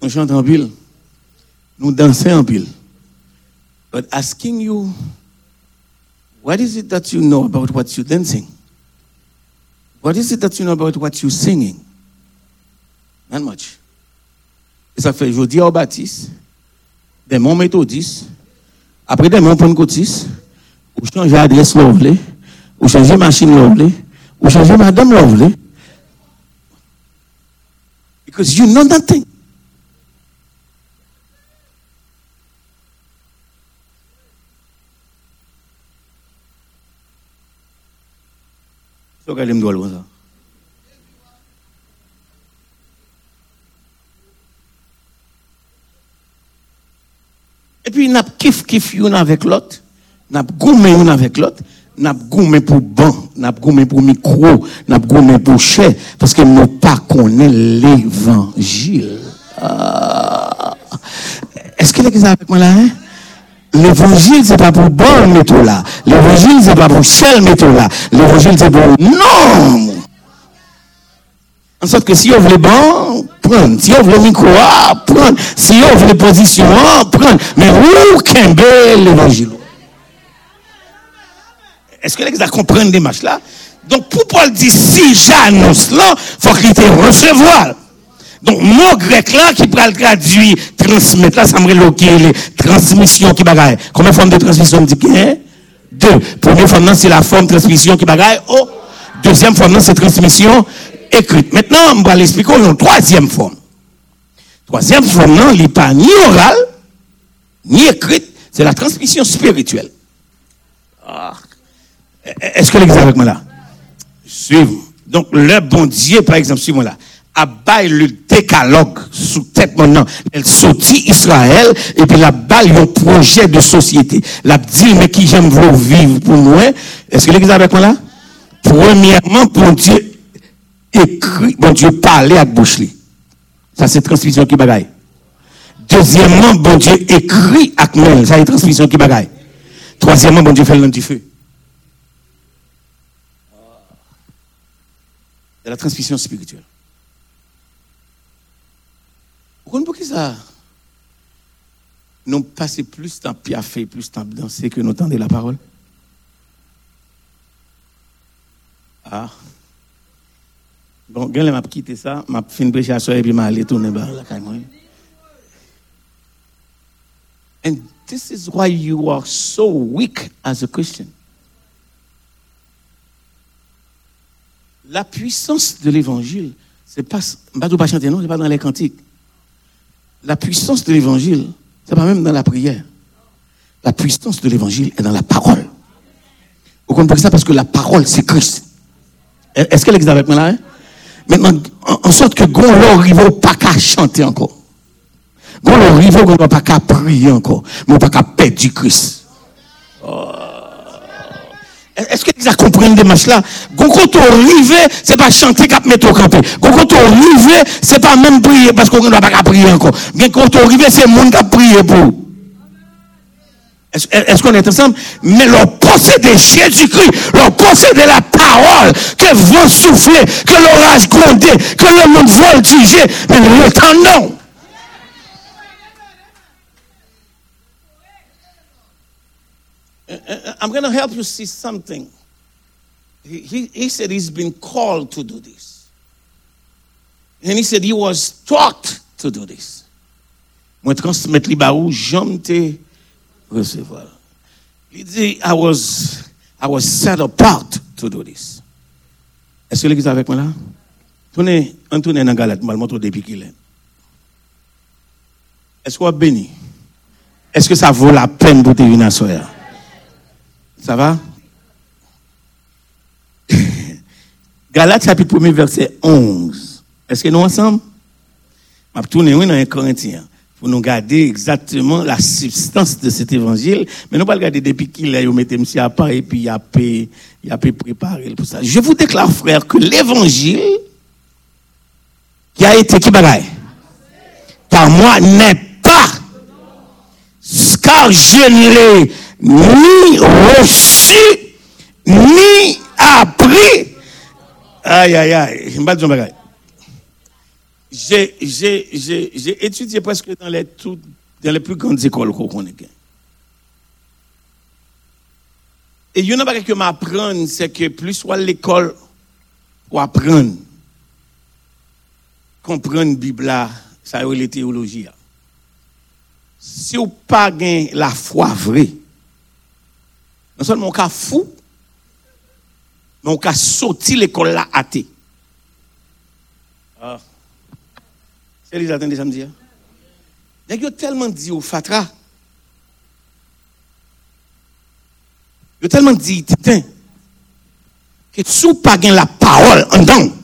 nous chantons en pile, nous dansons en pile. But asking you, what is it that you know about what you're dancing? What is it that you know about what you're singing? Not much. Et ça fait, je dis au baptiste, des monts méthodistes, après des monts pentecôtistes, ou changer l'adresse lovely, ou changer machine We shall Madam Lovely, because you know nothing. Look at him go over. Et puis, n'a kif kif yon avec l'autre, n'a goumé avec l'autre, n'a goumé pour banc, n'a goumé pour micro, n'a goumé pour chais, parce que nous pas connaît l'évangile. Ah. Est-ce que est avec moi là, hein? L'évangile, c'est pas pour bon métaux là. L'évangile, c'est pas pour chel métaux là. L'évangile, c'est pour non. En sorte que si on veut bon, prendre. Si on veut le micro, ah, prendre. Si on veut les positions, ah, prendre. Mais où qu'un l'évangile? Est-ce que les gars comprennent des matchs là? Donc, pour Paul dit, si j'annonce là, faut qu'il te recevoir. Donc, mot grec là, qui peut le traduire, transmettre là, ça me reloquer les transmissions qui bagaille. Combien de formes de transmission me dit a? Deux. Première forme, c'est la forme de transmission qui bagaille. Oh. Deuxième forme, c'est transmission écrite. Maintenant, on va l'expliquer une troisième forme. Troisième forme, non, n'est pas ni oral, ni écrite, c'est la transmission spirituelle. Ah. Est-ce que l'exemple avec moi là? Suivez. Donc, le bon Dieu, par exemple, suivez-moi là, a bail le décalogue sous tête maintenant. Elle sortit Israël et puis la bail un projet de société. La dit, mais qui j'aime vous vivre pour nous. Est-ce que l'exemple avec moi là? Premièrement, bon Dieu écrit, bon Dieu parlait avec bouche Ça, c'est transmission qui bagaille. Deuxièmement, bon Dieu écrit avec mail. Ça, c'est transmission qui bagaille. Troisièmement, bon Dieu fait le du feu. C'est la transmission spirituelle. Vous comprenez ça? Nous passons plus de temps piaffer, plus de temps danser que nous entendons la parole? Ah. Bon, je m'a quitté ça, m'a fini prêcher à et puis m'a allé tourner vers la caille. And this is why you are so weak as a Christian. La puissance de l'évangile, c'est pas, pas chanter, non, c'est pas dans les cantiques. La puissance de l'évangile, c'est pas même dans la prière. La puissance de l'évangile est dans la parole. Vous comprenez ça? Parce que la parole, c'est Christ. Est-ce qu'elle existe avec moi là? Hein? Maintenant, en, sorte que Gon rivo pas qu'à chanter encore. Gon rivo qu'on pas qu'à prier encore. Mais pas qu'à perdre Christ. Oh. Est-ce que vous comprenez des matchs là? Quand on arrive, c'est pas chanter qu'à mettre au campé. Quand on arrive, c'est pas même prier parce qu'on ne doit pas prier encore. Mais quand on arrive, c'est le monde qui a prié pour. Est-ce qu'on est ensemble? Mais leur posséder Jésus-Christ, leur posséder la parole, que vent souffler, que l'orage gronder, que le monde voltiger, mais le temps non. I'm going to help you see something. He, he, he said he's been called to do this. And he said he was taught to do this. Moi, transmettre li ba ou, jom te recevoir. Il dit, I was, I was set apart to do this. Est-ce que l'église est avec moi là? Tournez, on tourne dans Galate, je vais montrer depuis qu'il est. Est-ce qu'on béni? Est-ce que ça vaut la peine pour te venir à soya? Ça va? Galate chapitre 1 verset 11. Est-ce que nous ensemble? Je vais tourner dans un Corinthien pour nous garder exactement la substance de cet évangile. Mais nous pas regarder depuis qu'il a mis à part et puis il a pu, il a préparer pour ça. Je vous déclare, frère, que l'évangile qui a été qui bagaille? Par moi n'est pas car ni reçu, ni appris. Aïe, aïe, aïe. Je J'ai étudié presque dans les, dans les plus grandes écoles qu'on connaît. Et il y en a que m'apprendre, c'est que plus soit l'école pour apprendre, comprendre la Bible, ça y est la théologie. Si vous pas la foi vraie, non seulement on cas fou, mais on a sorti l'école là athée. Ah. C'est les attendez samedi. Il y a tellement dit au fatra. Il y a tellement dit titin. que sous pas la parole en dedans,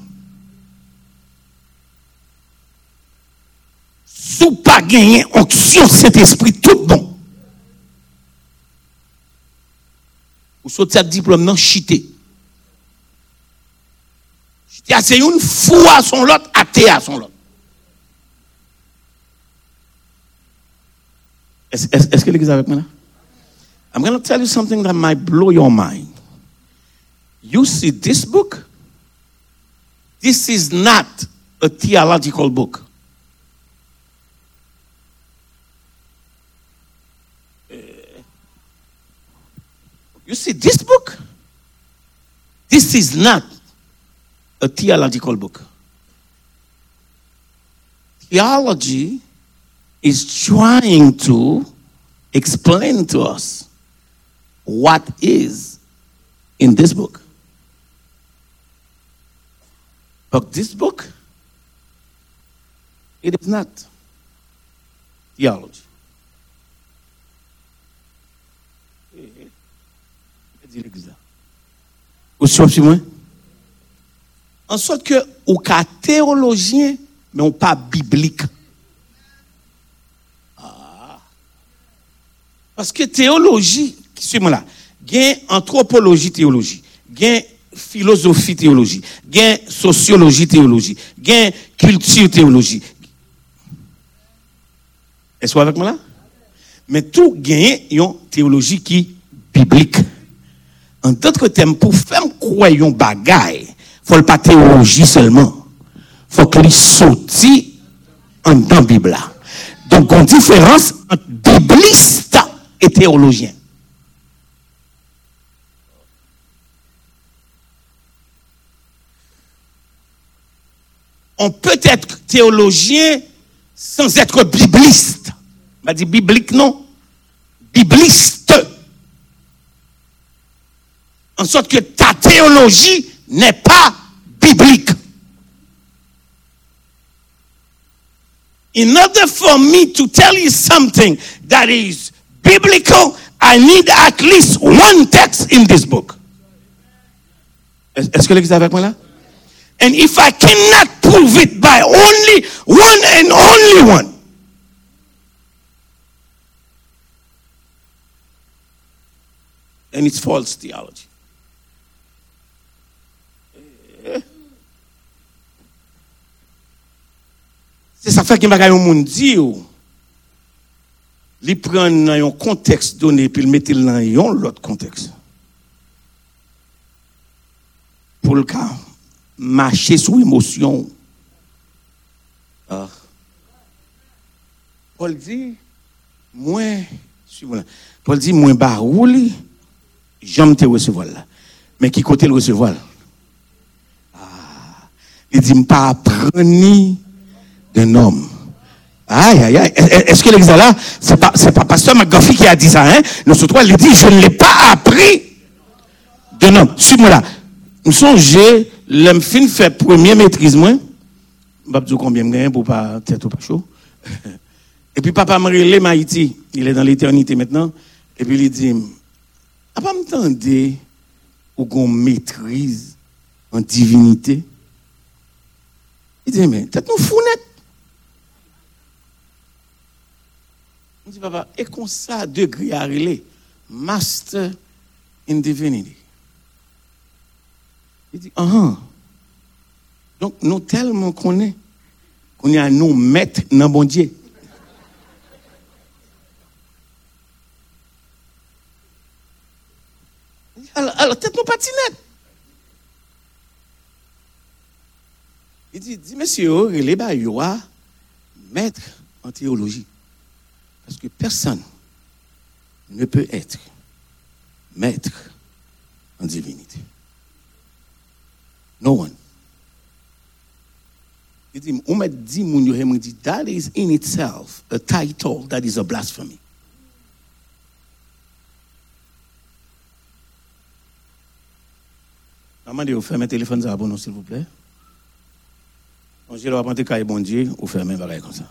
sous pas gagner onction cet esprit tout bon. Ou sot sa diplom nan chite. Chite a se yon fwa son lot, ate a son lot. Eske le giz avek mena? I'm going to tell you something that might blow your mind. You see this book? This is not a theological book. You see, this book, this is not a theological book. Theology is trying to explain to us what is in this book. But this book, it is not theology. Dit l'église. Vous? En sorte que, ou théologien, mais pas biblique. Ah. Parce que théologie, suivez-moi là, gain anthropologie théologie, gain philosophie théologie, gain sociologie théologie, gain culture théologie. Est-ce que vous avec moi là? Mais tout gain une théologie qui biblique. En d'autres termes, pour faire croire bagaille, faut le pas théologie seulement. Faut qu'il sorti en dans Bible. Donc, une différence entre bibliste et théologien. On peut être théologien sans être bibliste. On va biblique, non. Bibliste en sorte que ta théologie n'est pas biblique. In order for me to tell you something that is biblical, I need at least one text in this book. Est- Est-ce que l'église est avec moi là? And if I cannot prove it by only one and only one, then it's false theology. Se sa fè ki bagay yon moun di yo, li pren nan yon konteks donè, pi l metil nan yon lot konteks. Pou l ka, mache sou emosyon. Ah. Paul di, mwen, Paul di, mwen ba ou li, jom te resevol la. Men ki kote l resevol? Ah. Li di, mpa preni d'un homme. Aïe, aïe, aïe. Est-ce que là, c'est pas, c'est pas pasteur McGuffey qui a dit ça, hein? Nous, surtout, il dit, je ne l'ai pas appris d'un homme. Suis-moi là. Nous songez, l'homme fin fait première maîtrise, moi. Je vais combien gagne pour pas ou pas chaud? Et puis, papa me relève Maïti. Il est dans l'éternité maintenant. Et puis, il dit, ah, pas m'entendez ou qu'on maîtrise en divinité? Il dit, mais peut-être nous fous On dit, papa, et comme ça, degré à relais, Master in Divinity. Il dit, ah, ah. Donc, nous tellement qu'on est, qu'on est à nous mettre dans bon Dieu. Il Alors, alors peut-être nous patinette. Il dit, dit monsieur, yo a maître en théologie. Parce que personne ne peut être maître en divinité. No one. Il dit, on m'a dit, mon yo, il dit, that is in itself a title that is a blasphemy. Maman vous fermez le téléphone, s'il vous plaît. Je vais prendre caille bon Dieu, vous fermez pareil comme ça.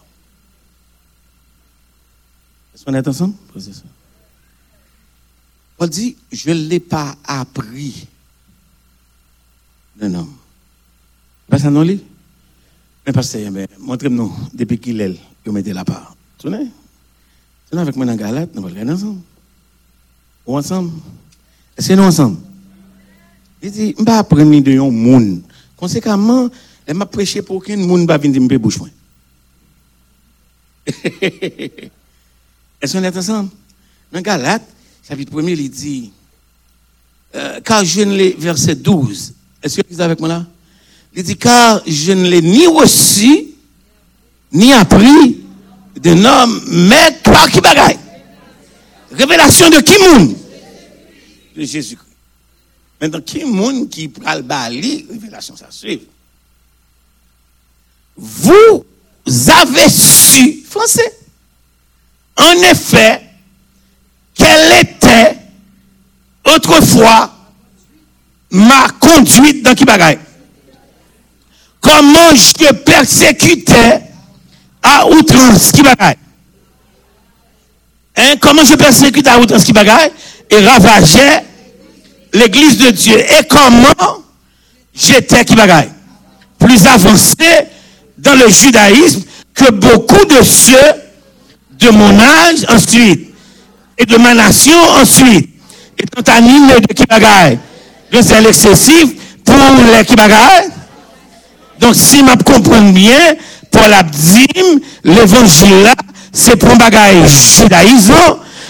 Est-ce qu'on est ensemble? Paul dit, je ne l'ai pas appris Non, non. Pas ça non li? Mais pasteur, mais montrez-nous depuis qu'il est, vous mettez la part. Tenez. Tenez avec moi dans Galate, nous regarder ensemble. Ou ensemble? Est-ce que nous ensemble? Il dit, je ne vais pas apprendre de un monde. Conséquemment, elle m'a prêché pour qu'un monde ne va venir me bouche. Est-ce qu'on est ensemble? Dans Galate, chapitre 1er, il dit, euh, car je ne l'ai, verset 12. Est-ce que vous êtes avec moi là? Il dit, car je ne l'ai ni reçu, ni appris d'un homme, mais par qui bagaille? Révélation de qui moun? De Jésus-Christ. Maintenant, qui moun qui pral bali, révélation ça suit. Vous avez su, français, en effet, quelle était autrefois ma conduite dans qui. Comment je persécutais à outrance qui. Hein, comment je persécutais à outrance qui et ravageais l'église de Dieu. Et comment j'étais qui bagaille? Plus avancé dans le judaïsme que beaucoup de ceux de mon âge ensuite et de ma nation ensuite. Étant animé de qui bagaille. De zèle excessif pour les qui bagaille. Donc, si je comprends bien, pour la dîme, l'évangile là, c'est pour un bagaille judaïsme.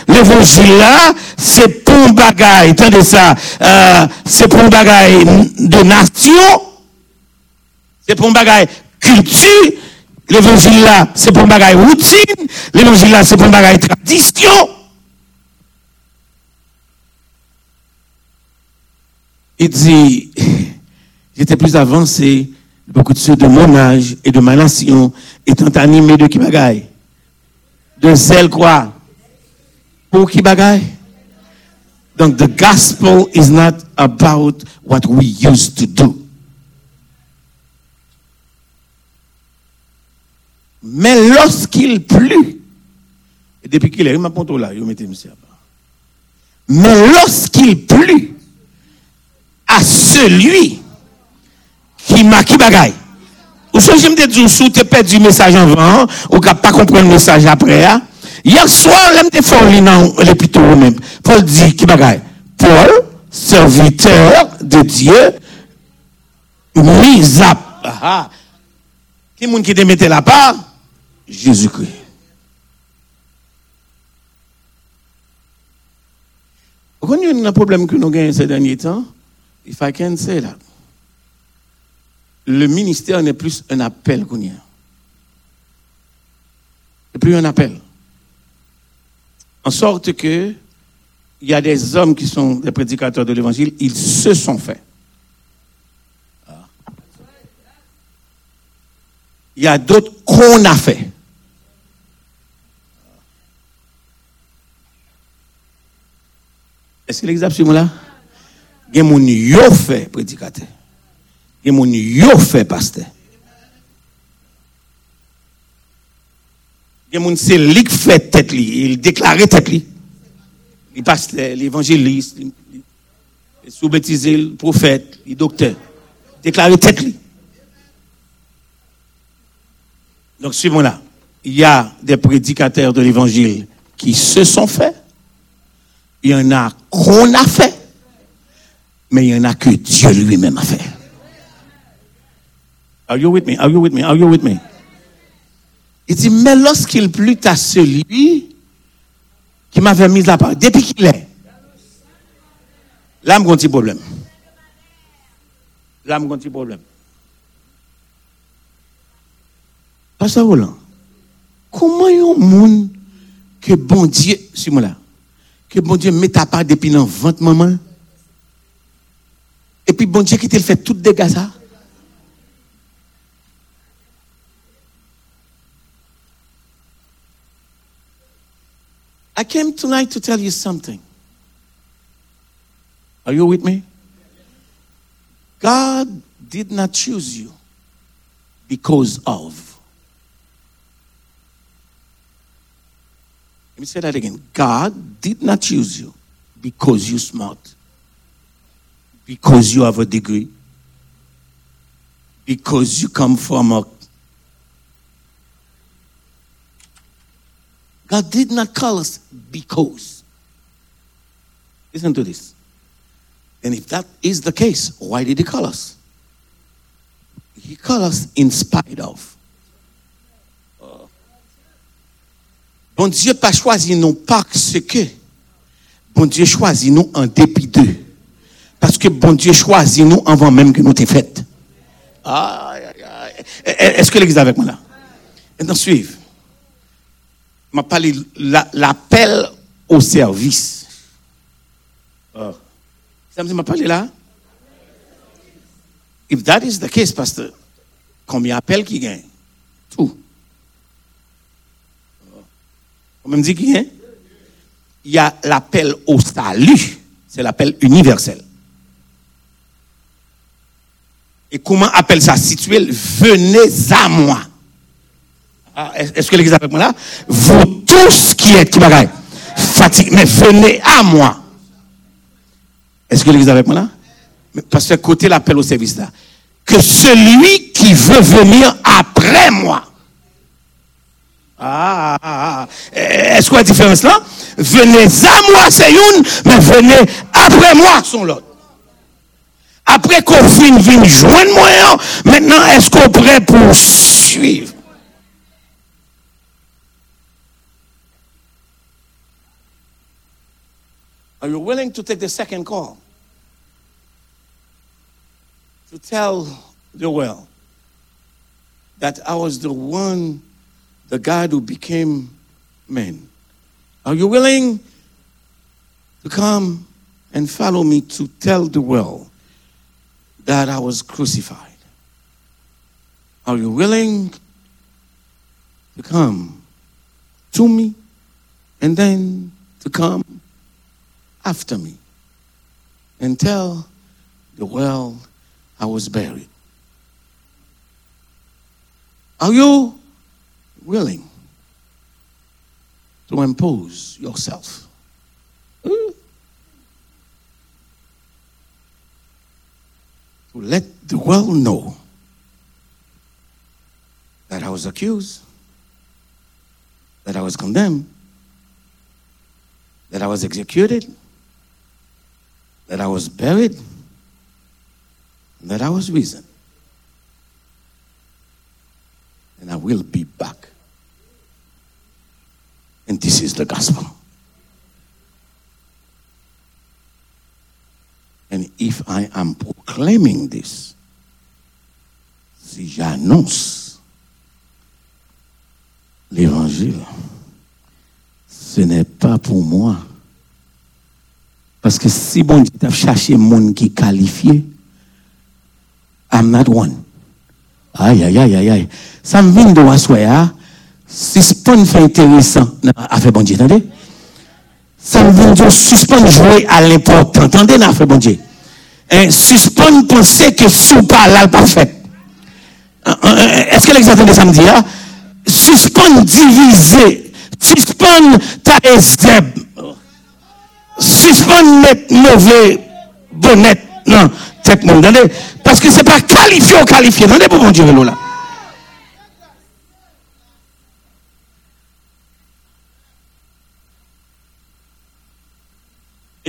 L'évangile là, c'est pour un bagaille, attendez ça, euh, c'est pour un bagaille de nation. C'est pour un bagaille culture. L'évangile là, c'est pour bagaille routine. L'évangile là, c'est pour bagaille tradition. Il dit, j'étais plus avancé, beaucoup de ceux de mon âge et de ma nation étant animés de qui. De zèle quoi? Pour qui? Donc, the gospel is not about what we used to do. Mais lorsqu'il plut, et depuis qu'il est, m'a ponto là, il mettez monsieur. Mais lorsqu'il plut à celui qui m'a qui bagaille. Ou si je me dis, sous tu perdu le message avant, ou qui pas comprendre le message après, hein? Hier soir, l'aime de fort dans l'épître même. Paul dit qui bagaille? Paul, serviteur de Dieu, mis à ah, qui monde qui te mettait la part? Jésus-Christ. Vous connaissez un problème que nous avons ces derniers temps? If I can say that. Le ministère n'est plus un appel qu'on y a. C'est plus un appel. En sorte que il y a des hommes qui sont des prédicateurs de l'évangile, ils se sont faits. Ah. Il y a d'autres qu'on a fait. Est-ce que l'exemple sur moi là? A mon yo fait prédicateur. A mon yo fait pasteur. A mon c'est lui qui fait tête li, il déclarait tête li. Il pasteur, l'évangéliste, il sous-baptisé le prophète, le docteur. Déclarer tête li. Donc suivons là. Il y a des prédicateurs de l'évangile qui se sont faits. Il y en a qu'on a fait mais il n'y en a que Dieu lui-même a fait. Are you with me? Are you with me? Are you with me? Il dit, mais lorsqu'il plut à celui qui m'avait mis à part, depuis qu'il est, là, j'ai un petit problème. Là, j'ai un petit problème. Pasteur Roland, comment y a un monde que bon Dieu, suis moi là, que bon Dieu met à part depuis dans 20 maman? Et puis bon Dieu qui te fait tout ça. I came tonight to tell you something. Are you with me? God did not choose you because of. Let me say that again. God did not choose you because you're smart because you have a degree, because you come from a. God did not call us because. Listen to this. And if that is the case, why did He call us? He called us in spite of. Bon Dieu pas choisi nous parce que. Bon Dieu choisit nous en dépit d'eux. Parce que bon Dieu choisit nous avant même que nous t'ayons fait. Est-ce que l'église est avec moi là? Maintenant, suivez. m'a parlé la- l'appel au service. Oh. Ça m'a parlé là? If that is the case, pasteur, combien d'appels qui gagnent? Tout. On me dit qui gagne? Il y a l'appel au salut. C'est l'appel universel. Et comment appelle ça? Situé? Venez à moi. Ah, Est-ce que l'église est avec moi là? Vous tous qui êtes, qui bagaille, fatigués, mais venez à moi. Est-ce que l'église est avec moi là? Parce que côté l'appel au service là. Que celui qui veut venir après moi. Ah. Est-ce qu'on a la différence là? Venez à moi, c'est une, mais venez après moi, sont l'autre. Après qu'on finisse, vienne joindre moi, hein, maintenant, est-ce qu'on est prêt pour suivre? Are you willing to take the second call? To tell the world that I was the one, the God who became man. Are you willing to come and follow me to tell the world that I was crucified? Are you willing to come to me and then to come after me and tell the world I was buried. Are you willing to impose yourself? Hmm? To let the world know that I was accused, that I was condemned, that I was executed, that I was buried, and that I was risen. And I will be back. And this is the gospel. And if I am proclaiming this, si j'annonce l'évangile, ce n'est pas pour moi. Parce que si bon Dieu t'a cherché monde qui qualifié, I'm not one. Aïe, aïe, aïe, aïe, aïe. Ça me vient de Wassoya. Suspend fait intéressant dans l'affaire bon Dieu, attendez? Ça me vient de suspend jouer à l'important. Attendez, dans l'affaire bon Dieu. Hein, suspend penser que sous pas là, pas fait. Hein, hein, Est-ce que l'exemple de samedi, hein? Suspend diviser. Suspend ta zeb. Suspend mettre mauvais bonnet. Non. Attendez? Parce que c'est pas qualifié ou qualifié. Attendez pour mon Dieu, là.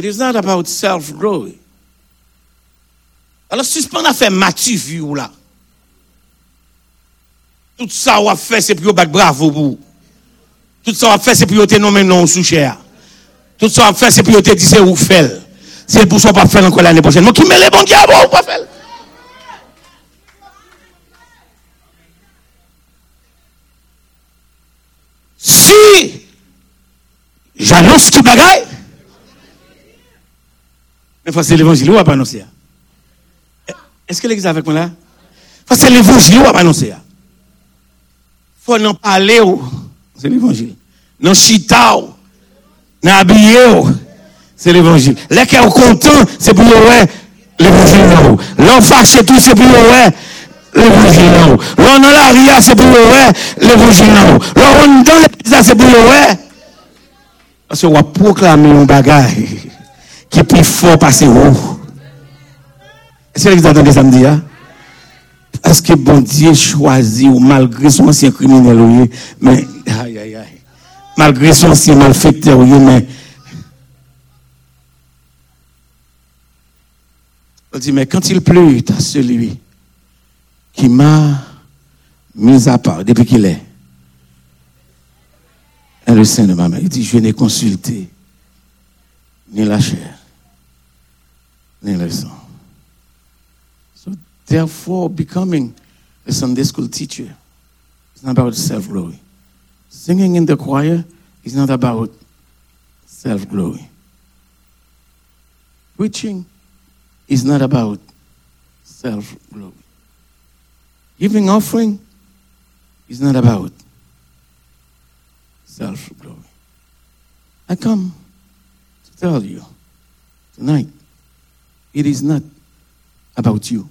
It is not about self-glory. Alors, suspend a fait Mathieu vu là. Tout ça, on a fait, c'est pour bac bravo pour. Tout ça, on a fait, c'est pour te nommer non sous cher. Tout ça, on a fait, c'est pour te dire c'est où faire. C'est pour ça qu'on pas faire encore l'année prochaine. Moi, qui met les bons diables, ou pas faire. Si j'annonce tout bagaille, Men fwa se l'Evangile wap anonsi ya. Eske l'Eglise avèk mwen la? Fwa se l'Evangile wap anonsi ya. Fwa nan pale ou, se l'Evangile. Nan chita ou, nan abye ou, se l'Evangile. Lèkè ou kontan, se pou yo wè, l'Evangile nan ou. Lèn fache tou, se pou yo wè, l'Evangile nan ou. Lèn nan la ria, se pou yo wè, l'Evangile nan ou. Lèn nan l'Eglise, se pou yo wè. Pase wap proklame yon bagay. Qui est plus fort passer où. Est-ce que vous entendez samedi? Hein? Est-ce que bon Dieu choisit ou malgré son ancien criminel, mais, aïe, aïe, aïe. Malgré son ancien malfaiteur, mais, on dit, mais quand il pleut à celui qui m'a mis à part depuis qu'il est, dans le sein de ma mère, il dit, je n'ai consulté ni la chair, ni le. So therefore, becoming a Sunday school teacher is not about self-glory. Singing in the choir is not about self-glory. Preaching is not about self-glory. Giving offering is not about self-glory. I come to tell you tonight, it is not about you.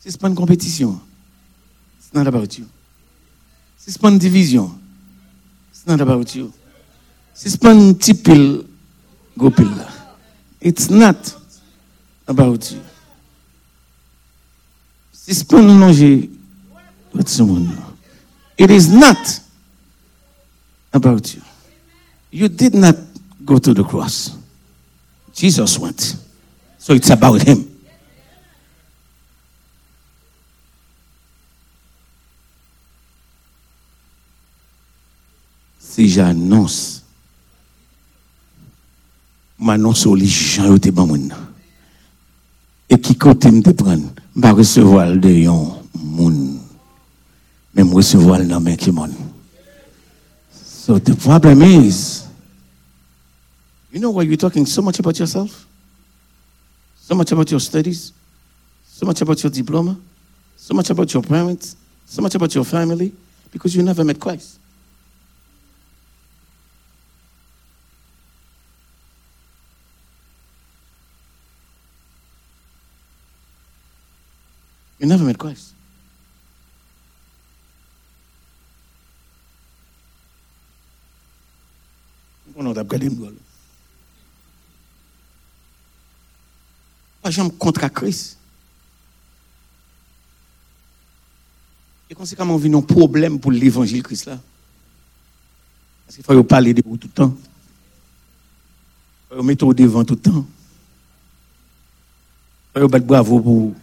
C'est pas une compétition. It's not about you. C'est pas une division. It's not about you. C'est pas un petit pile, go pile là. It's not about you. C'est pas un manger with someone. It is not about you. You did not go to the cross. Jesus went. So it's about him. Si j'annonce, m'annonce aux gens te ban moun. Et qui côté me prendre, m'a recevoir de yon moun. Mais me recevoir nan men ki moun. So the problem is, you know why you're talking so much about yourself? So much about your studies? So much about your diploma? So much about your parents? So much about your family? Because you never met Christ. You never met Christ. On a regardé Pas contre Christ. Et conséquemment, on vit un problème pour l'évangile Christ là. Parce qu'il faut parler de vous tout le temps. Il faut mettre au devant tout le temps. Il faut battre bravo pour vous.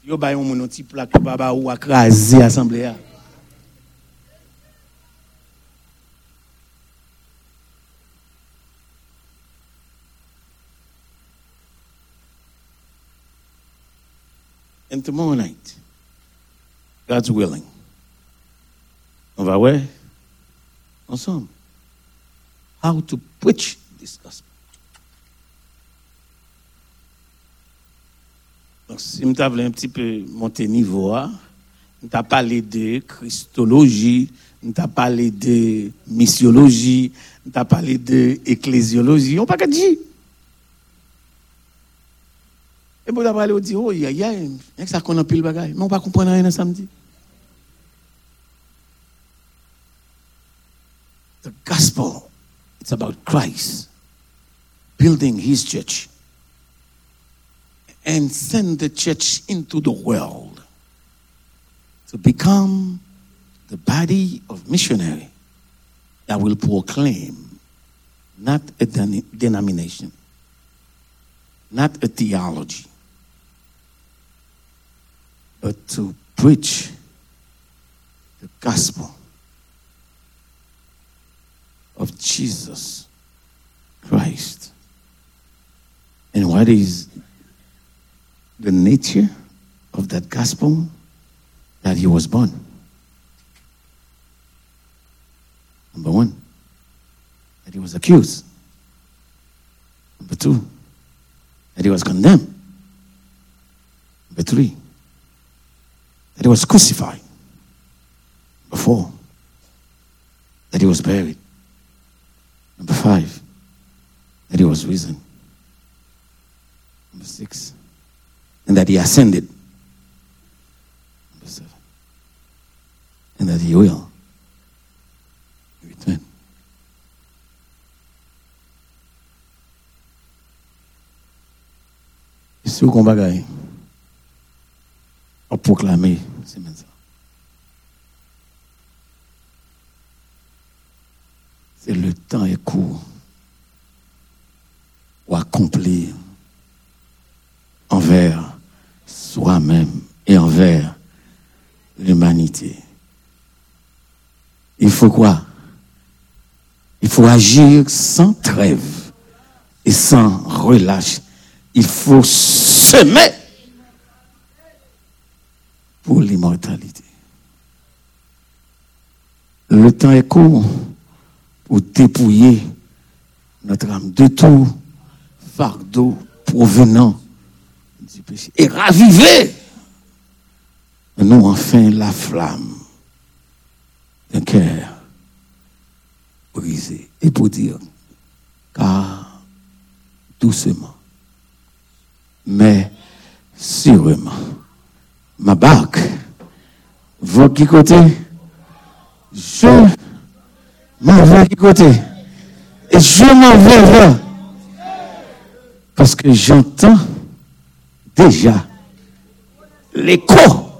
Si vous avez un petit plaque, baba ou écraser l'assemblée. And tomorrow night, God's willing, on va voir ensemble how to preach this gospel. Donc, si je voulais un petit peu monter niveau, je t'ai parlé de christologie, je t'ai parlé de missiologie, je t'ai parlé de ecclésiologie, on pas qu'à dire. Et d'après, on dit, oh, eh, a, il y a, ça qu'on a bagaille. Mais on ne pas comprendre rien samedi. The gospel, it's about Christ building his church and send the church into the world to become the body of missionary that will proclaim not a den- denomination, not a theology, but to preach the gospel of Jesus Christ. And what is the nature of that gospel? That he was born. Number one, that he was accused. Number two, that he was condemned. Number three, that he was crucified. Four, that he was buried. Number five, that he was risen. Number six, and that he ascended. Number seven, and that he will return. Si vous comprenez, proclamer, ça. C'est le temps est court pour accomplir envers soi-même et envers l'humanité. Il faut quoi? Il faut agir sans trêve et sans relâche. Il faut semer pour l'immortalité. Le temps est court pour dépouiller notre âme de tout fardeau provenant du péché et raviver nous enfin la flamme d'un cœur brisé. Et pour dire, car doucement, mais sûrement, ma barque va qui côté Je m'en vais qui côté Et je m'en vais. Parce que j'entends déjà l'écho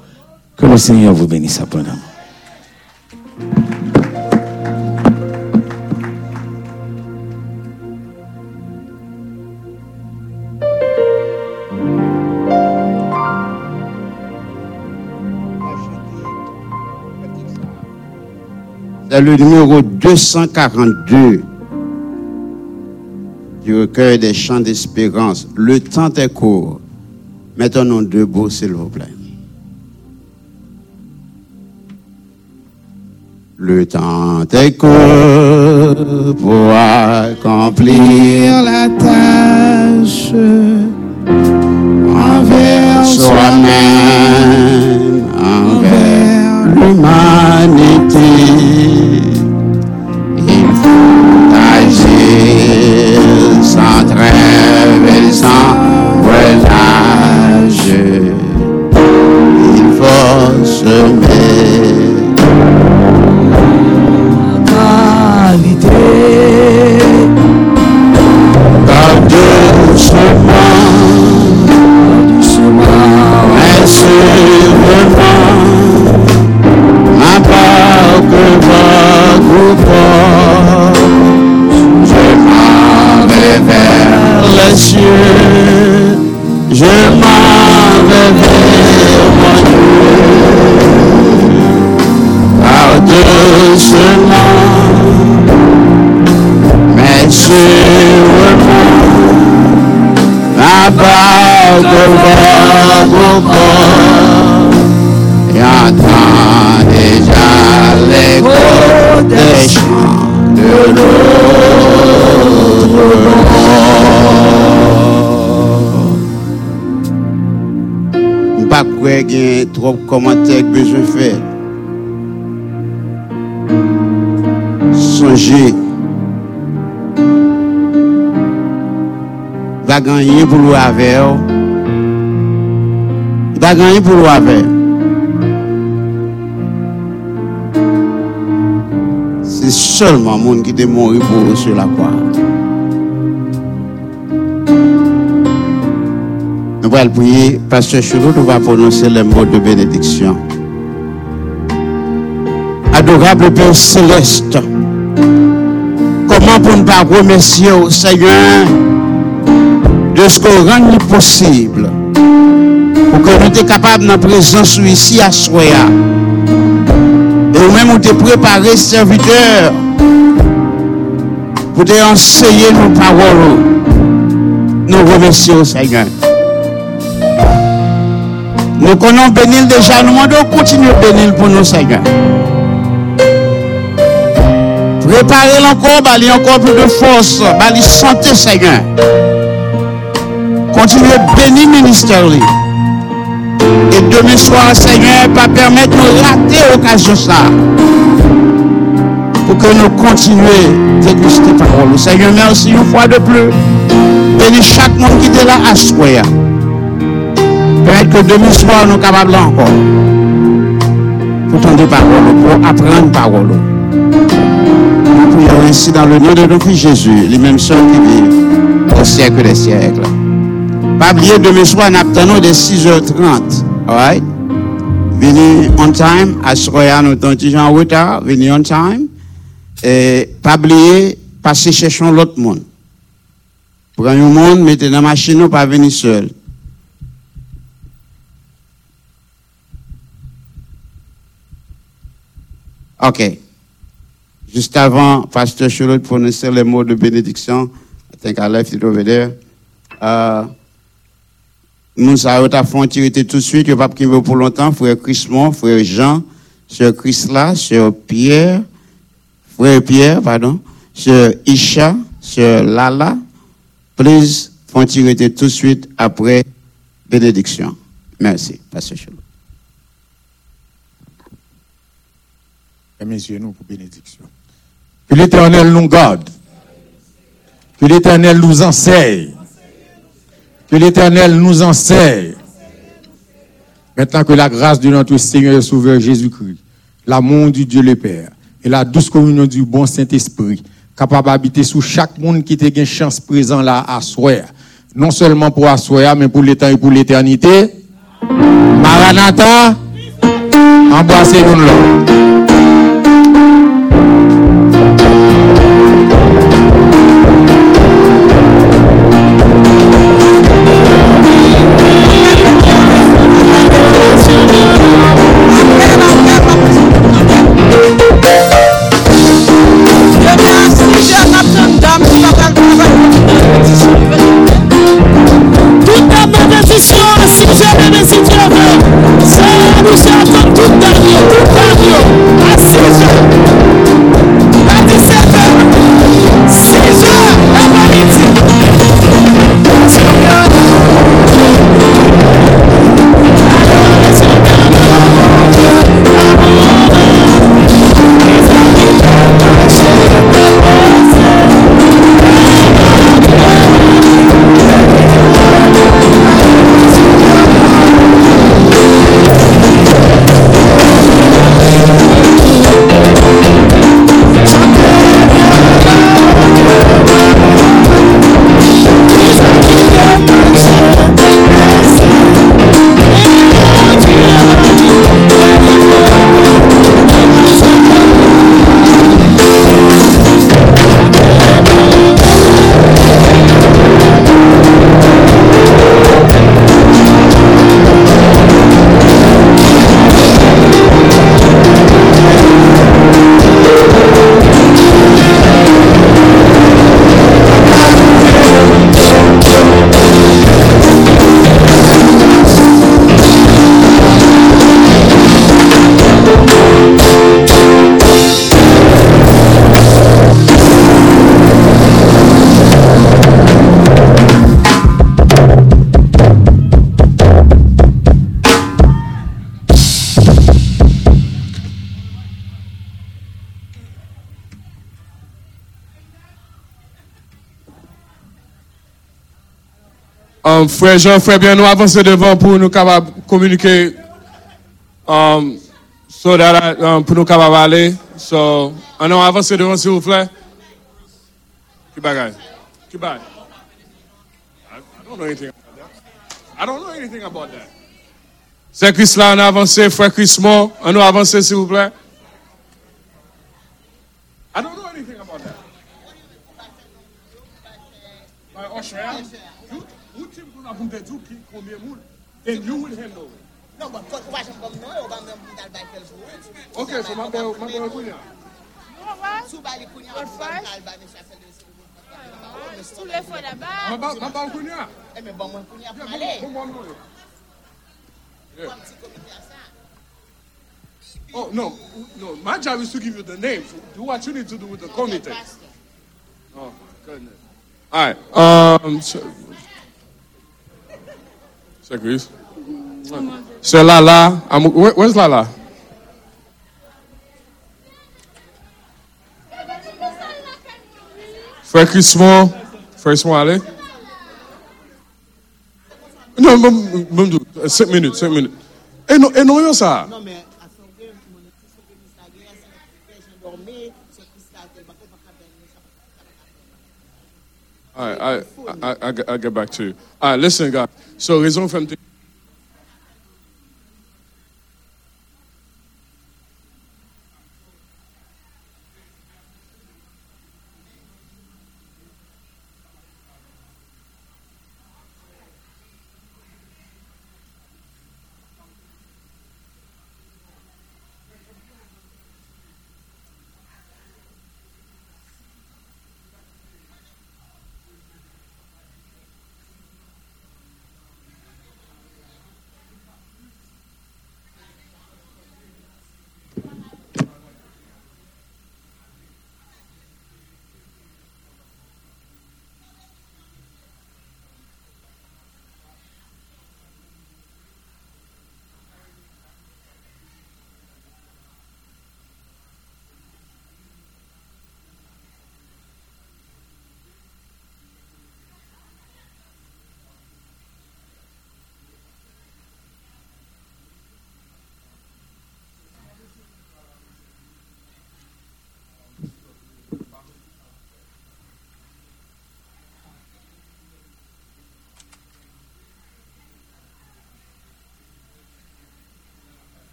que le Seigneur vous bénisse abondamment. C'est le numéro 242 du recueil des chants d'espérance. Le temps est court. Mettons-nous debout, s'il vous plaît. Le temps est court pour accomplir la tâche envers soi-même, faut commentaires que je fais. Songez. Va gagner pour le avec. Va gagner pour le avec. C'est seulement le monde qui est mort pour sur la croix. Nous allons prier. Pasteur nous va prononcer les mots de bénédiction. Adorable Père Céleste, comment pour ne pas remercier au Seigneur de ce qu'on rend possible pour que nous soyons capables de présence ici à Soya. Et nous-mêmes, nous te préparé serviteurs pour te enseigner nos paroles. Nous remercions au Seigneur. Nous connaissons bénir déjà, nous demandons de continuer à bénir pour nous, Seigneur. Préparez encore, bali encore plus de force, bali santé, Seigneur. Continuez à bénir le ministère. Et demain soir, Seigneur, pas permettre de rater l'occasion ça. Pour que nous continuions déguster ta parole. Seigneur, merci une fois de plus. Bénis chaque monde qui est là à soi. Peut-être que demain soir, nous sommes capables encore. Pour tendre parole, pour apprendre parole. Nous prions ainsi dans le nom de notre Fils Jésus, les mêmes sœurs qui vivent au siècle des siècles. Pas oublier demain soir, nous attendons de 6h30. Alright? Venez on time. Moment nous toujours en retard. Venez on time. Et pas oublier, passer chercher l'autre monde. Prenez un monde, mettez dans la machine, pas venir seul. OK. Juste avant, Pasteur Charlotte prononcer les mots de bénédiction. I think I left it over there. Uh, nous avons ta frontière tout de suite, il pas qui veut pour longtemps, frère Chrismon, frère Jean, sœur Chrisla, sœur Pierre, frère Pierre, pardon, sœur Isha, sœur Lala. Please, frontière tout de suite après bénédiction. Merci, Pasteur Charlotte. Mes yeux, nous pour bénédiction. Que l'Éternel nous garde. Que l'Éternel nous enseigne. Que l'Éternel nous enseigne. Maintenant que la grâce de notre Seigneur et Sauveur Jésus-Christ, l'amour du Dieu le Père et la douce communion du bon Saint-Esprit, capable d'habiter sous chaque monde qui te une chance présent là à soi, non seulement pour assoir, mais pour l'éternité et pour l'éternité. Maranatha, embrassez-nous là. Um, frère Jean, frère bien, nous avancer devant pour nous capables communiquer um, so that, uh, um, pour nous capables aller. So, on uh, avance devant s'il vous plaît. Qui bagaille? Qui bagaille? I don't know anything about that. I don't know anything about that. C'est Chris là, on avance, frère Chris Mo, on avance s'il vous plaît. I don't know anything about that. My Australia? Team gonna put the two key combien moun, then you will handle it. Non, bon, kon kwa jen kom nou, yo ban men pou dal bay kel jou. Okay, so my boy, my boy Kunya. Sou bali kounya, ou ban kal ba ne chase de sou. Tous les fois là-bas. My boy, my boy Kunya. E men bon mwen kounya pou Yeah, ale. bon, bon, bon, bon. Kom ti komite a sa. Oh no, no. My job is to give you the names. Do what you need to do with the committee. Oh my goodness. All right. Um. So, so Chris. So Lala, I'm, where, where's Lala? Frère Chrismon, Frère Smiley. Non, même, même, deux. cinq minutes, cinq minutes. Et non, et yo ça. Non men, All right, I, I, I, I get back to you. All right, listen, guys. So, raison fait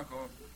me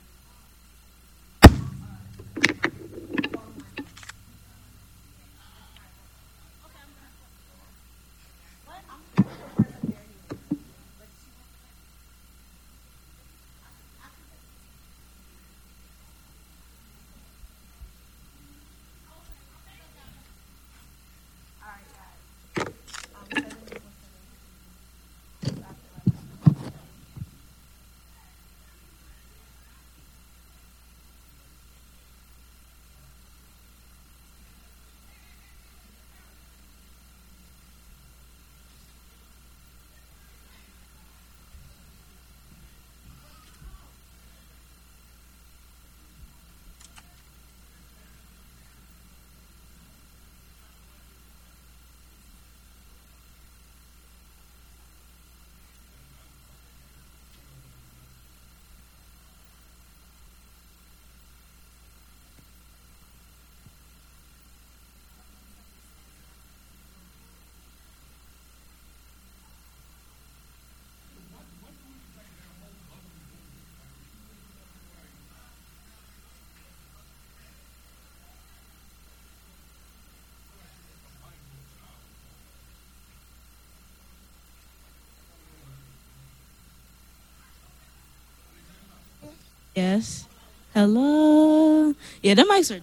Yes. Hello. Yeah, the mics are